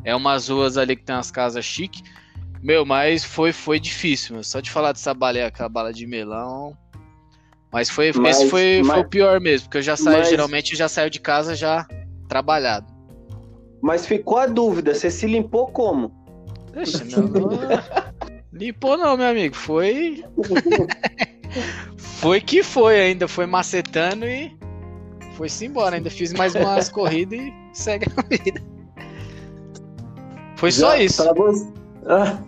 é umas ruas ali que tem umas casas chique. Meu, mas foi, foi difícil, meu. Só de falar dessa bala, aquela bala de melão. Mas foi, Mas- esse foi, foi mas- o pior mesmo, porque eu já saio, mas- geralmente eu já saio de casa já trabalhado. Mas ficou a dúvida, você se limpou como? Deixa, não- [LAUGHS] Limpou não, meu amigo. Foi. [LAUGHS] foi que foi ainda. Foi macetando e. Foi-se embora. Ainda fiz mais umas corridas e segue a vida. Foi só Já isso. tá bom. Ah,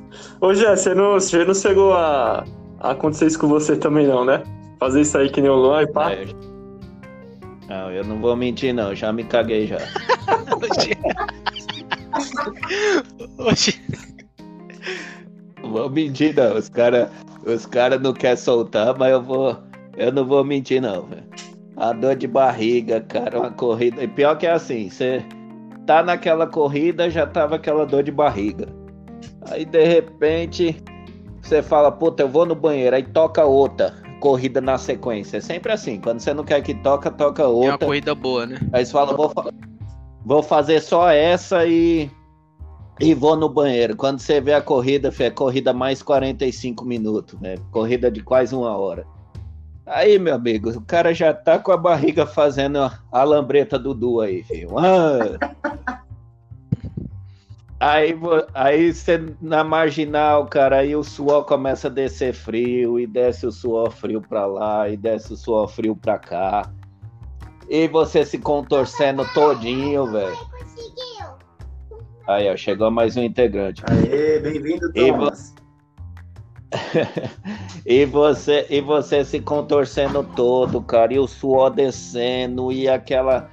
Ô, Jé, você não, você não chegou a, a acontecer isso com você também, não, né? Fazer isso aí que nem o Luan e pá. É, eu- Não, eu não vou mentir, não. Já me caguei já. [LAUGHS] Hoje. Não vou mentir, não. Os caras os cara não querem soltar, mas eu vou. Eu não vou mentir, não, velho. A dor de barriga, cara, uma corrida. E pior que é assim, você tá naquela corrida, já tava aquela dor de barriga. Aí de repente você fala, puta, eu vou no banheiro, aí toca outra corrida na sequência. É sempre assim, quando você não quer que toca, toca É uma outra. corrida boa, né? Aí você fala, vou, fa- vou fazer só essa e, e vou no banheiro. Quando você vê a corrida, fé, corrida mais 45 minutos, né? Corrida de quase uma hora. Aí, meu amigo, o cara já tá com a barriga fazendo a, a lambreta do Du aí, filho. Ah. Aí, aí você na marginal, cara, aí o suor começa a descer frio, e desce o suor frio pra lá, e desce o suor frio pra cá. E você se contorcendo todinho, velho. Aí, ó, chegou mais um integrante. Aê, bem-vindo, E Thomas. [LAUGHS] E você, e você se contorcendo todo, cara, e o suor descendo, e aquela.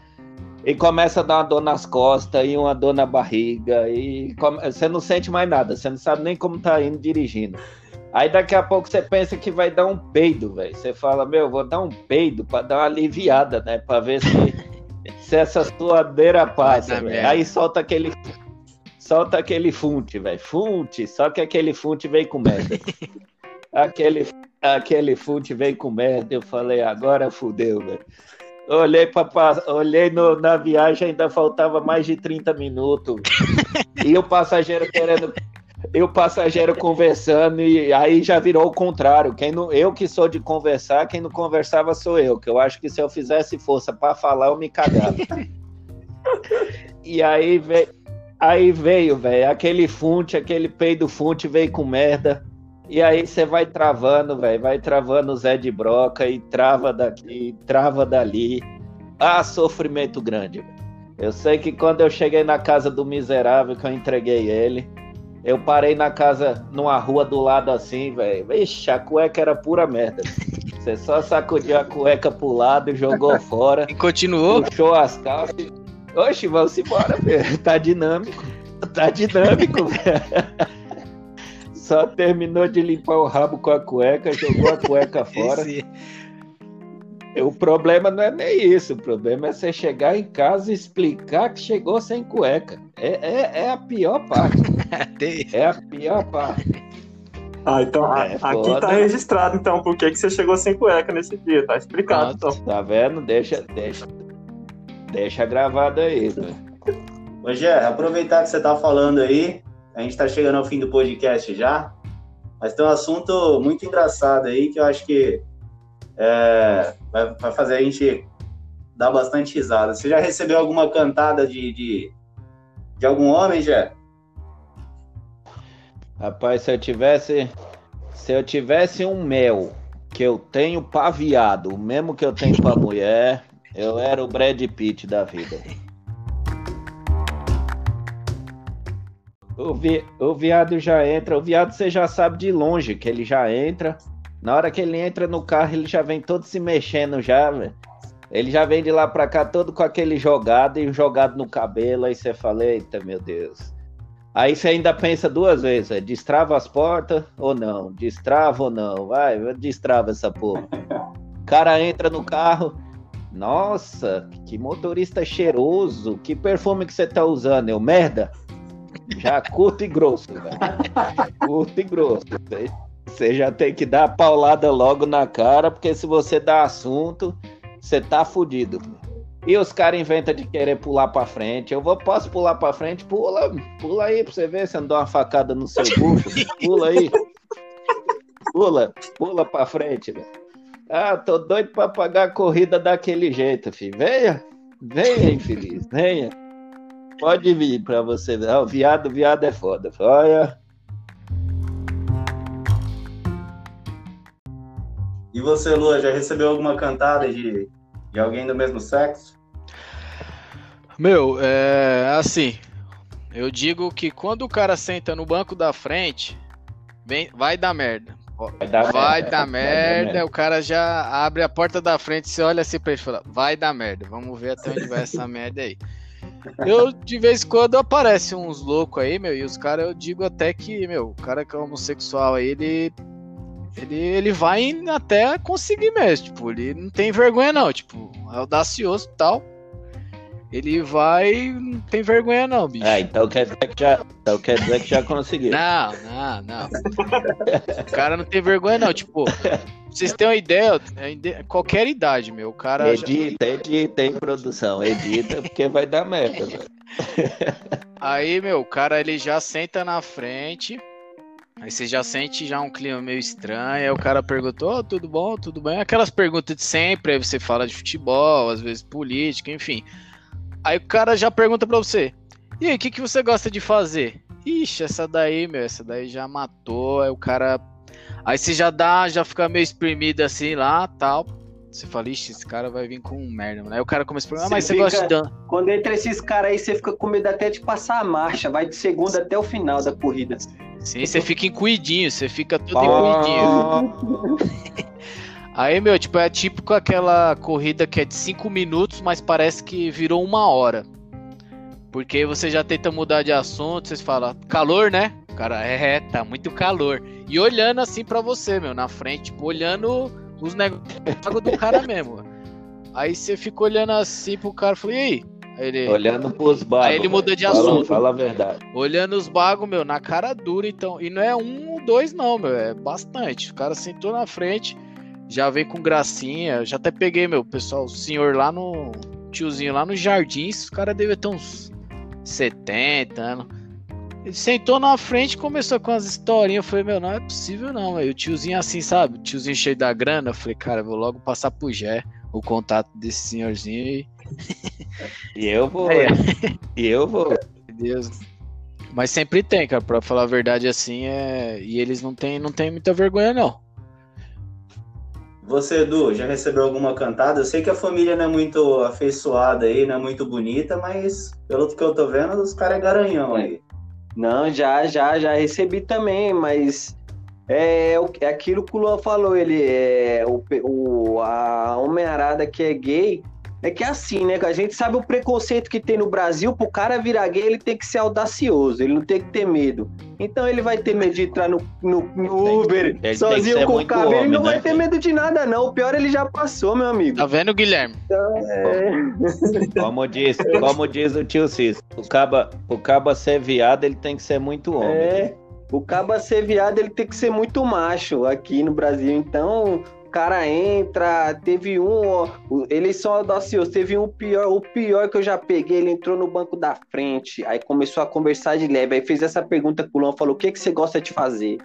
E começa a dar uma dor nas costas, e uma dor na barriga, e come- você não sente mais nada, você não sabe nem como tá indo dirigindo. Aí daqui a pouco você pensa que vai dar um peido, velho. Você fala, meu, vou dar um peido pra dar uma aliviada, né? Pra ver se, [LAUGHS] se essa suadeira passa, merda. Aí solta aquele. Solta aquele funte, velho. Funte, só que aquele funte veio com merda. [LAUGHS] aquele, aquele funte veio com merda. Eu falei, agora fudeu, velho. Olhei, pra, pa- olhei no- na viagem, ainda faltava mais de 30 minutos. e o passageiro querendo. E o passageiro conversando, e aí já virou o contrário. Quem não, eu que sou de conversar, quem não conversava sou eu. Que eu acho que se eu fizesse força pra falar, eu me cagava. e aí veio, aí veio, velho, aquele funte, aquele peido funte veio com merda. E aí você vai travando, velho, vai travando o Zé de Broca e trava daqui, trava dali. Ah, sofrimento grande. Eu sei que quando eu cheguei na casa do miserável, que eu entreguei ele, eu parei na casa, numa rua do lado assim, velho. Vixe, a cueca era pura merda. Você só sacudiu a cueca pro lado e jogou [LAUGHS] fora. E continuou? Puxou as calças. Oxe, vamos embora, velho. Tá dinâmico. Tá dinâmico, [LAUGHS] velho. Só terminou de limpar o rabo com a cueca, jogou a cueca [LAUGHS] fora. Esse- O problema não é nem isso. O problema é você chegar em casa e explicar que chegou sem cueca. É, é, é a pior parte. [LAUGHS] É a pior parte. Ah, então É, aqui foda. tá registrado, então, por que que você chegou sem cueca nesse dia, tá explicado, então. Tá vendo? Deixa, deixa, deixa gravado aí. velho. Ô, Gé, aproveitar que você tá falando aí, a gente tá chegando ao fim do podcast já, mas tem um assunto muito engraçado aí que eu acho que é, vai, vai fazer a gente dar bastante risada. Você já recebeu alguma cantada de, de, de algum homem, Gé? Rapaz, se eu tivesse. Se eu tivesse um mel que eu tenho pra viado, o mesmo que eu tenho pra mulher, eu era o Brad Pitt da vida. O, vi, o viado já entra, o viado você já sabe de longe que ele já entra. Na hora que ele entra no carro, ele já vem todo se mexendo já, velho. Ele já vem de lá pra cá todo com aquele jogado e jogado no cabelo. Aí você fala, eita meu Deus. Aí você ainda pensa duas vezes, é, destrava as portas ou não? Destrava ou não? Vai, destrava essa porra. O cara entra no carro, nossa, que motorista cheiroso, que perfume que você tá usando? Eu, merda? Já curto e grosso, velho. Curto e grosso. Você- já tem que dar a paulada logo na cara, porque se você dá assunto, você tá fudido. E os caras inventam de querer pular pra frente. Eu vou, posso pular pra frente? Pula, pula aí pra você ver se eu não dou uma facada no seu bucho. Pula aí. Pula, pula pra frente, velho. Ah, tô doido pra pagar a corrida daquele jeito, filho. Venha, venha, infeliz, venha. Pode vir pra você ver. Ah, o viado, viado é foda. Olha, E você, Lua, já recebeu alguma cantada de, de alguém do mesmo sexo? Meu, é assim. Eu digo que quando o cara senta no banco da frente, vem, vai dar merda. vai dar Vai merda. dar merda, o cara já abre a porta da frente, você olha assim pra ele e fala, vai dar merda, vamos ver até onde vai essa merda aí. Eu, de vez em quando, aparece uns loucos aí, meu, e os caras, eu digo até que, meu, o cara que é homossexual aí, ele, ele, ele vai até conseguir mesmo, tipo, ele não tem vergonha não, tipo, é audacioso e tal. Ele vai, não tem vergonha não, bicho. É, então quer dizer que já, então quer dizer que já conseguiu. Não, não, não. O cara não tem vergonha, não. Tipo, pra vocês terem uma ideia, é qualquer idade, meu. O cara. já- Edita, edita em produção, edita porque vai dar merda. velho. Aí, meu, o cara ele já senta na frente. Aí você já sente já um clima meio estranho. Aí o cara perguntou: "Ô, tudo bom? Tudo bem? Aquelas perguntas de sempre. Aí você fala de futebol, às vezes política, enfim. Aí o cara já pergunta pra você: E aí, o que, que você gosta de fazer? Ixi, essa daí, meu, essa daí já matou. Aí o cara. Aí você já dá, já fica meio espremido assim lá tal. Você fala, ixi, esse cara vai vir com merda, mano. Aí o cara começa a perguntar, ah, mas Você você gosta de fica- dan Quando entra esses caras aí, você fica com medo até de passar a marcha. Vai de segunda até o final da corrida. Sim, você fica encuidinho, você fica todo Ah. encuidinho. [LAUGHS] Aí, meu, tipo, é típico aquela corrida que é de 5 minutos, mas parece que virou uma hora. Porque você já tenta mudar de assunto, vocês falam, calor, né? O cara, é, tá muito calor. E olhando assim pra você, meu, na frente, tipo, olhando os negócios do cara [LAUGHS] mesmo. Aí você fica olhando assim pro cara e fala, e aí? Ele, Olhando pros bagos. Aí ele muda de fala, assunto. Fala a verdade. Olhando os bagos, meu, na cara dura, então. E não é um ou dois, não, meu. É bastante. O cara sentou na frente, já veio com gracinha. Já até peguei, meu, pessoal, o senhor lá no. Tiozinho lá no Jardins, o cara deve ter uns 70 anos. Ele sentou na frente e começou com as historinhas. Eu falei, meu, não é possível, não. E o tiozinho assim, sabe? O tiozinho cheio da grana. Eu falei, cara, eu vou logo passar pro Gé o contato desse senhorzinho e. E eu vou. É. E eu vou. Meu Deus. Mas sempre tem, cara, pra falar a verdade assim, é. E eles não tem, não tem muita vergonha, não. Você, Edu, já recebeu alguma cantada? Eu sei que a família não é muito afeiçoada aí, não é muito bonita, mas pelo que eu tô vendo, os caras é garanhão aí. Não, já, já, já recebi também, mas é, o- é aquilo que o Luan falou, ele é o, o a Homem-Arada que é gay, é que é assim, né? que A gente sabe o preconceito que tem no Brasil, pro cara virar gay, ele tem que ser audacioso, ele não tem que ter medo. Então ele vai ter medo de entrar no, no, no Uber ele que sozinho com o cabelo, ele homem, não vai né, ter filho? medo de nada, não. O pior ele já passou, meu amigo. Tá vendo, Guilherme? É. Como diz, como diz o tio Cis, o caba, o caba ser viado, ele tem que ser muito homem. É, o caba ser viado, ele tem que ser muito macho aqui no Brasil. Então, cara entra, teve um, ó, o- eles são audaciosos, teve um pior, o pior que eu já peguei, ele entrou no banco da frente, aí começou a conversar de leve, aí fez essa pergunta com o Luan, falou, o que, que você gosta de fazer?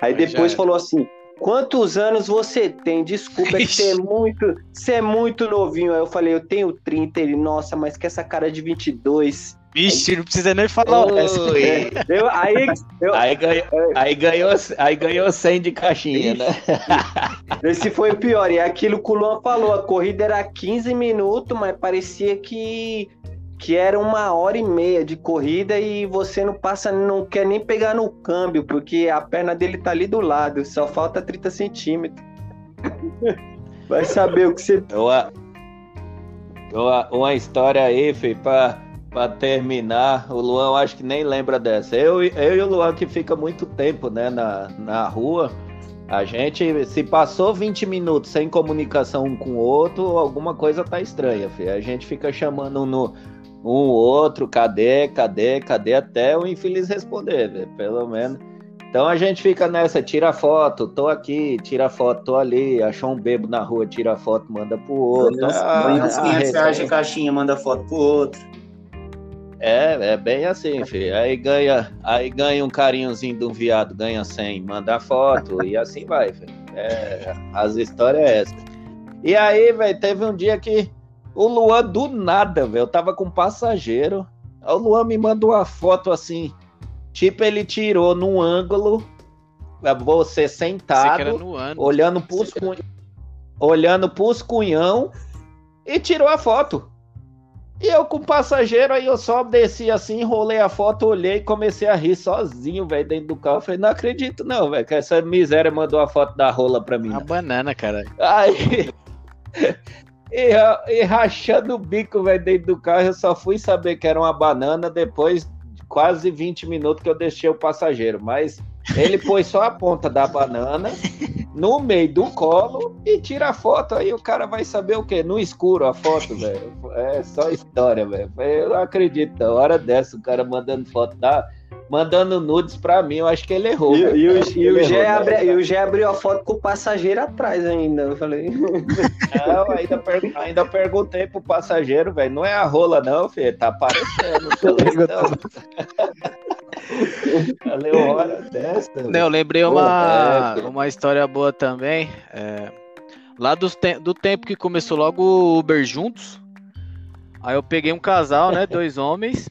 Aí já depois era. falou assim, quantos anos você tem? Desculpa, é que você é muito, você é muito novinho. Aí eu falei, eu tenho 30, ele, nossa, mas que essa cara de 22. Vixe, não precisa nem falar essa. Ui. Eu, aí, eu, Aí, ganhou, aí, ganhou, aí ganhou 100 de caixinha, né? Esse foi o pior. E é aquilo que o Luan falou: a corrida era 15 minutos, mas parecia que, que era uma hora e meia de corrida e você não passa, não quer nem pegar no câmbio, porque a perna dele tá ali do lado, só falta 30 centímetros. Vai saber o que você. Uma, uma, uma história aí, filho, pra, pra terminar. O Luan, acho que nem lembra dessa. Eu, e- eu e o Luan, que fica muito tempo né, na, na rua, a gente, se passou 20 minutos sem comunicação um com o outro, alguma coisa tá estranha, filho. A gente fica chamando um no. Um outro, cadê, cadê, cadê, até o infeliz responder, velho, pelo menos. Então a gente fica nessa, tira foto, tô aqui, tira foto, tô ali, achou um bebo na rua, tira foto, manda pro outro. Uns- Ah, ganha uns 500 reais de é, caixinha, manda foto pro outro. É, é bem assim, filho. Aí ganha, aí ganha um carinhozinho de um viado, ganha 100, manda foto e assim vai, filho. É, as histórias é essa. E aí, velho, teve um dia que o Luan do nada, velho, eu tava com um passageiro. O Luan me mandou uma foto assim, tipo ele tirou num ângulo, você que era sentado, no olhando pros, cunhão, olhando pros cunhão e tirou a foto. E eu com o passageiro, aí eu só desci assim, enrolei a foto, olhei e comecei a rir sozinho, velho, dentro do carro. Falei, não acredito não, velho, que essa miséria mandou a foto da rola pra mim. Uma não. banana, cara. Aí, [LAUGHS] e, e rachando o bico, velho, dentro do carro, eu só fui saber que era uma banana depois de quase 20 minutos que eu deixei o passageiro. Mas ele pôs só a ponta da banana no meio do colo e tira a foto. Aí o cara vai saber o quê? No escuro a foto, velho. É só história, velho. Eu não acredito. Hora dessa, o cara mandando foto da. Mandando nudes pra mim, eu acho que ele errou. E, velho. e Eu o, e, o Gé errou, né? e o Gé abriu a foto com o passageiro atrás ainda. Eu falei. [LAUGHS] Não, ainda, per- ainda perguntei pro passageiro, velho. Não é a rola, não, filho. Tá aparecendo. não. Falei, hora dessa. Não, eu lembrei uma, uma história boa também. é, lá dos te- do tempo que começou logo o Uber juntos. Aí eu peguei um casal, né? [LAUGHS] Dois homens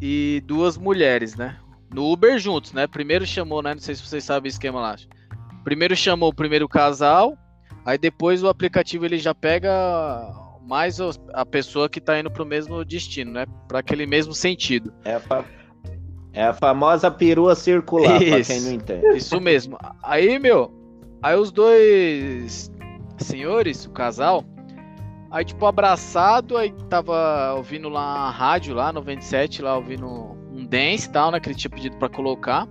e duas mulheres, né? No Uber juntos, né? Primeiro chamou, né? Não sei se vocês sabem o esquema lá. Primeiro chamou o primeiro casal, aí depois o aplicativo ele já pega mais a pessoa que tá indo pro mesmo destino, né? Para aquele mesmo sentido. É a, fa- é a famosa perua circular, pra Isso. quem não entende. Isso mesmo. Aí, meu, aí os dois senhores, o casal, aí tipo abraçado, aí tava ouvindo lá a rádio lá, 97, lá ouvindo dance e tal, né, que ele tinha pedido pra colocar.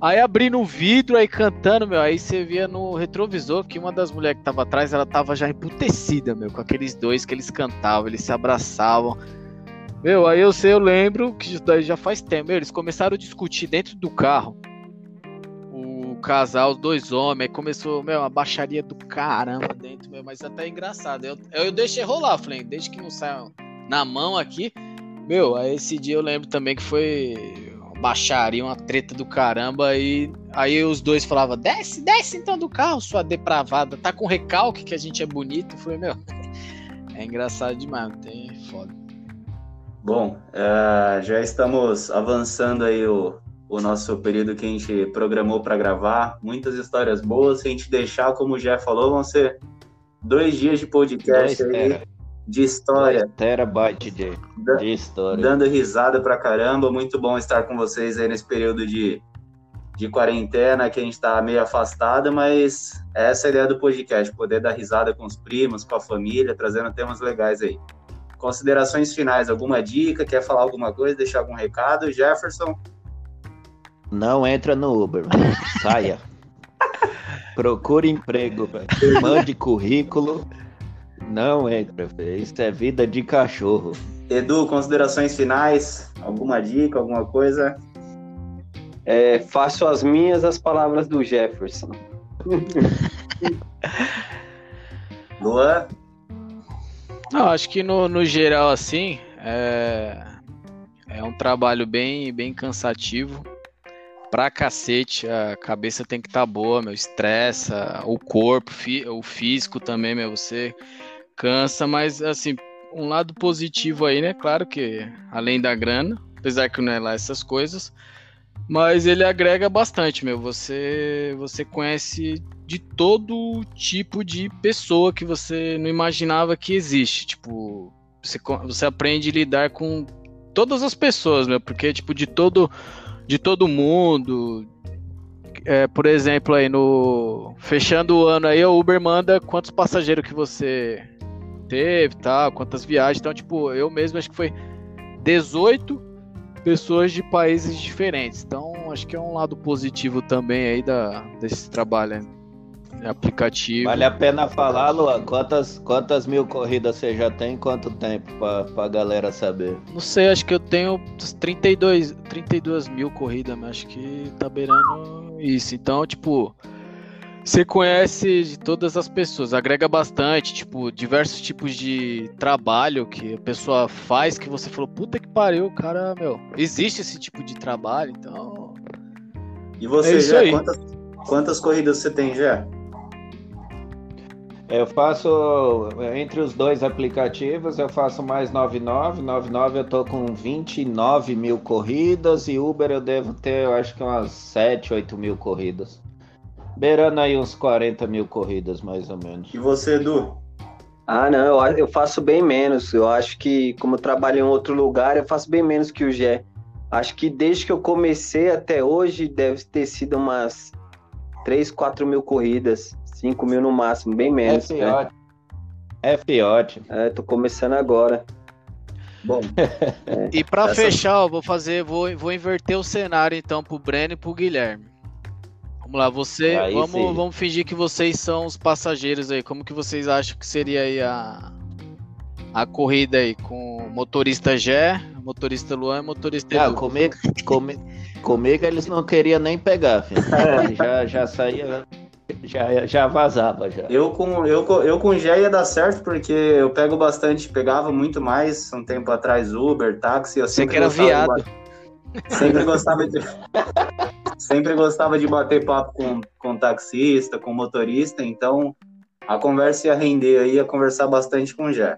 Aí abrindo um vidro, aí cantando, meu, aí você via no retrovisor que uma das mulheres que tava atrás, ela tava já emputecida, meu, com aqueles dois que eles cantavam, eles se abraçavam. Meu, aí eu sei, eu lembro que isso daí já faz tempo. Meu, eles começaram a discutir dentro do carro. O casal, os dois homens, aí começou, meu, uma baixaria do caramba dentro, meu, mas até é engraçado. Eu, eu deixei rolar, falei, desde que não saia na mão aqui. Meu, aí esse dia eu lembro também que foi uma baixaria, uma treta do caramba. E aí os dois falavam, desce, desce então do carro, sua depravada. Tá com recalque que a gente é bonito. Eu falei, meu, [LAUGHS] é engraçado demais, tem foda. Bom, eh, já estamos avançando aí o, o nosso período que a gente programou para gravar. Muitas histórias boas. Se a gente deixar, como o Jeff falou, vão ser dois dias de podcast aí. De história, terabyte de, de história. dando risada pra caramba. Muito bom estar com vocês aí nesse período de, de quarentena, que a gente tá meio afastado, mas essa é a ideia do podcast, poder dar risada com os primos, com a família, trazendo temas legais aí. Considerações finais, alguma dica? Quer falar alguma coisa, deixar algum recado? Jefferson? Não entra no Uber, [LAUGHS] saia. Procure emprego, [LAUGHS] mande currículo. Não entra, velho. isso é vida de cachorro. Edu, considerações finais? Alguma dica, alguma coisa? É, faço as minhas as palavras do Jefferson. [LAUGHS] Luan? Não, acho que no, no geral, assim, é, é um trabalho bem, bem cansativo. Pra cacete, a cabeça tem que estar boa, meu, estressa, o corpo, fi- o físico também, meu, você cansa, mas assim, um lado positivo aí, né? Claro que além da grana, apesar que não é lá essas coisas, mas ele agrega bastante, meu. Você, você conhece de todo tipo de pessoa que você não imaginava que existe. Tipo, você, você aprende a lidar com todas as pessoas, meu, porque, tipo, de todo, de todo mundo. É, por exemplo, aí no. Fechando o ano aí, o Uber manda quantos passageiros que você teve, tal, quantas viagens. Então, tipo, eu mesmo acho que foi 18 pessoas de países diferentes. Então, acho que é um lado positivo também aí da, desse trabalho né? aplicativo. Vale a pena falar, Luan, quantas, quantas mil corridas você já tem? Quanto tempo pra, pra galera saber? Não sei, acho que eu tenho uns 32, 32 mil corridas, mas acho que tá beirando isso. Então, tipo, você conhece de todas as pessoas, agrega bastante, tipo, diversos tipos de trabalho que a pessoa faz que você falou, puta que pariu, cara, meu, existe esse tipo de trabalho, então. E você, É aí. Quantas, quantas corridas você tem, Jé? Eu faço, entre os dois aplicativos, eu faço mais 99. 99 eu tô com 29 mil corridas e Uber eu devo ter, eu acho que umas 7, 8 mil corridas. Beirando aí uns 40 mil corridas, mais ou menos. E você, Edu? Ah, não, eu, eu faço bem menos. Eu acho que, como eu trabalho em outro lugar, eu faço bem menos que o Gé. Acho que desde que eu comecei até hoje, deve ter sido umas 3, 4 mil corridas. 5 mil no máximo, bem É menos. né? fiote. É fiote. É, tô começando agora. Bom, [LAUGHS] E pra Essa- fechar, eu vou fazer, vou, vou inverter o cenário então pro Breno e pro Guilherme. Vamos lá, você, Aí vamos, sim. vamos fingir que vocês são os passageiros aí. Como que vocês acham que seria aí a, a corrida aí com o motorista Gé, motorista Luan e motorista Ah, comigo, comi- comigo eles não queriam nem pegar, filho. [LAUGHS] Já, já saía, já, já vazava já. eu com, eu, eu com o Jé ia dar certo, porque eu pego bastante, pegava muito mais um tempo atrás Uber, táxi. Eu Você sempre que era gostava de viado. Sempre gostava de. [LAUGHS] sempre gostava de bater papo com, com taxista, com motorista, então a conversa ia render aí, ia conversar bastante com o Jé.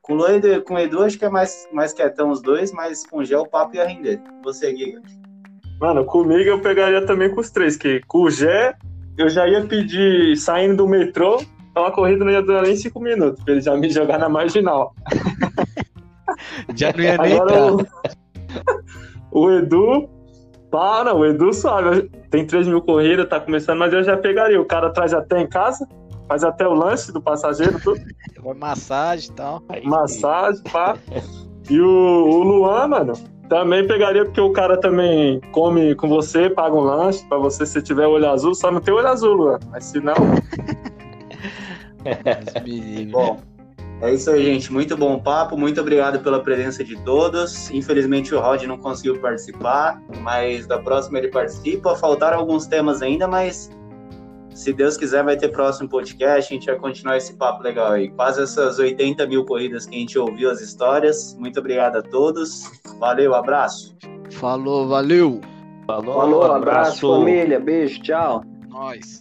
Com o de- com o Edu, acho que é mais, mais quietão os dois, mas com o Gé o papo ia render. Você, Giga. Mano, comigo eu pegaria também com os três, que com o Gé eu já ia pedir saindo do metrô, então a corrida não ia durar nem cinco minutos, pra ele já me jogar na marginal. [LAUGHS] Já não ia nem Agora o, o Edu, para, o Edu sabe, tem 3 mil corridas, tá começando, mas eu já pegaria. O cara traz até em casa, faz até o lanche do passageiro, tudo, [LAUGHS] Vai massagem e tal. massagem, pá. [LAUGHS] E o, o Luan, mano, também pegaria, porque o cara também come com você, paga um lanche pra você se tiver olho azul. Só não tem olho azul, Luan. Mas se não. [LAUGHS] Bom, é isso aí, gente. Muito bom papo. Muito obrigado pela presença de todos. Infelizmente o Rod não conseguiu participar, mas da próxima ele participa. Faltaram alguns temas ainda, mas se Deus quiser, vai ter próximo podcast. A gente vai continuar esse papo legal aí. Quase essas 80 mil corridas que a gente ouviu as histórias. Muito obrigado a todos. Valeu, abraço. Falou, valeu. Falou, Falou, abraço, família. Beijo, tchau. Nós.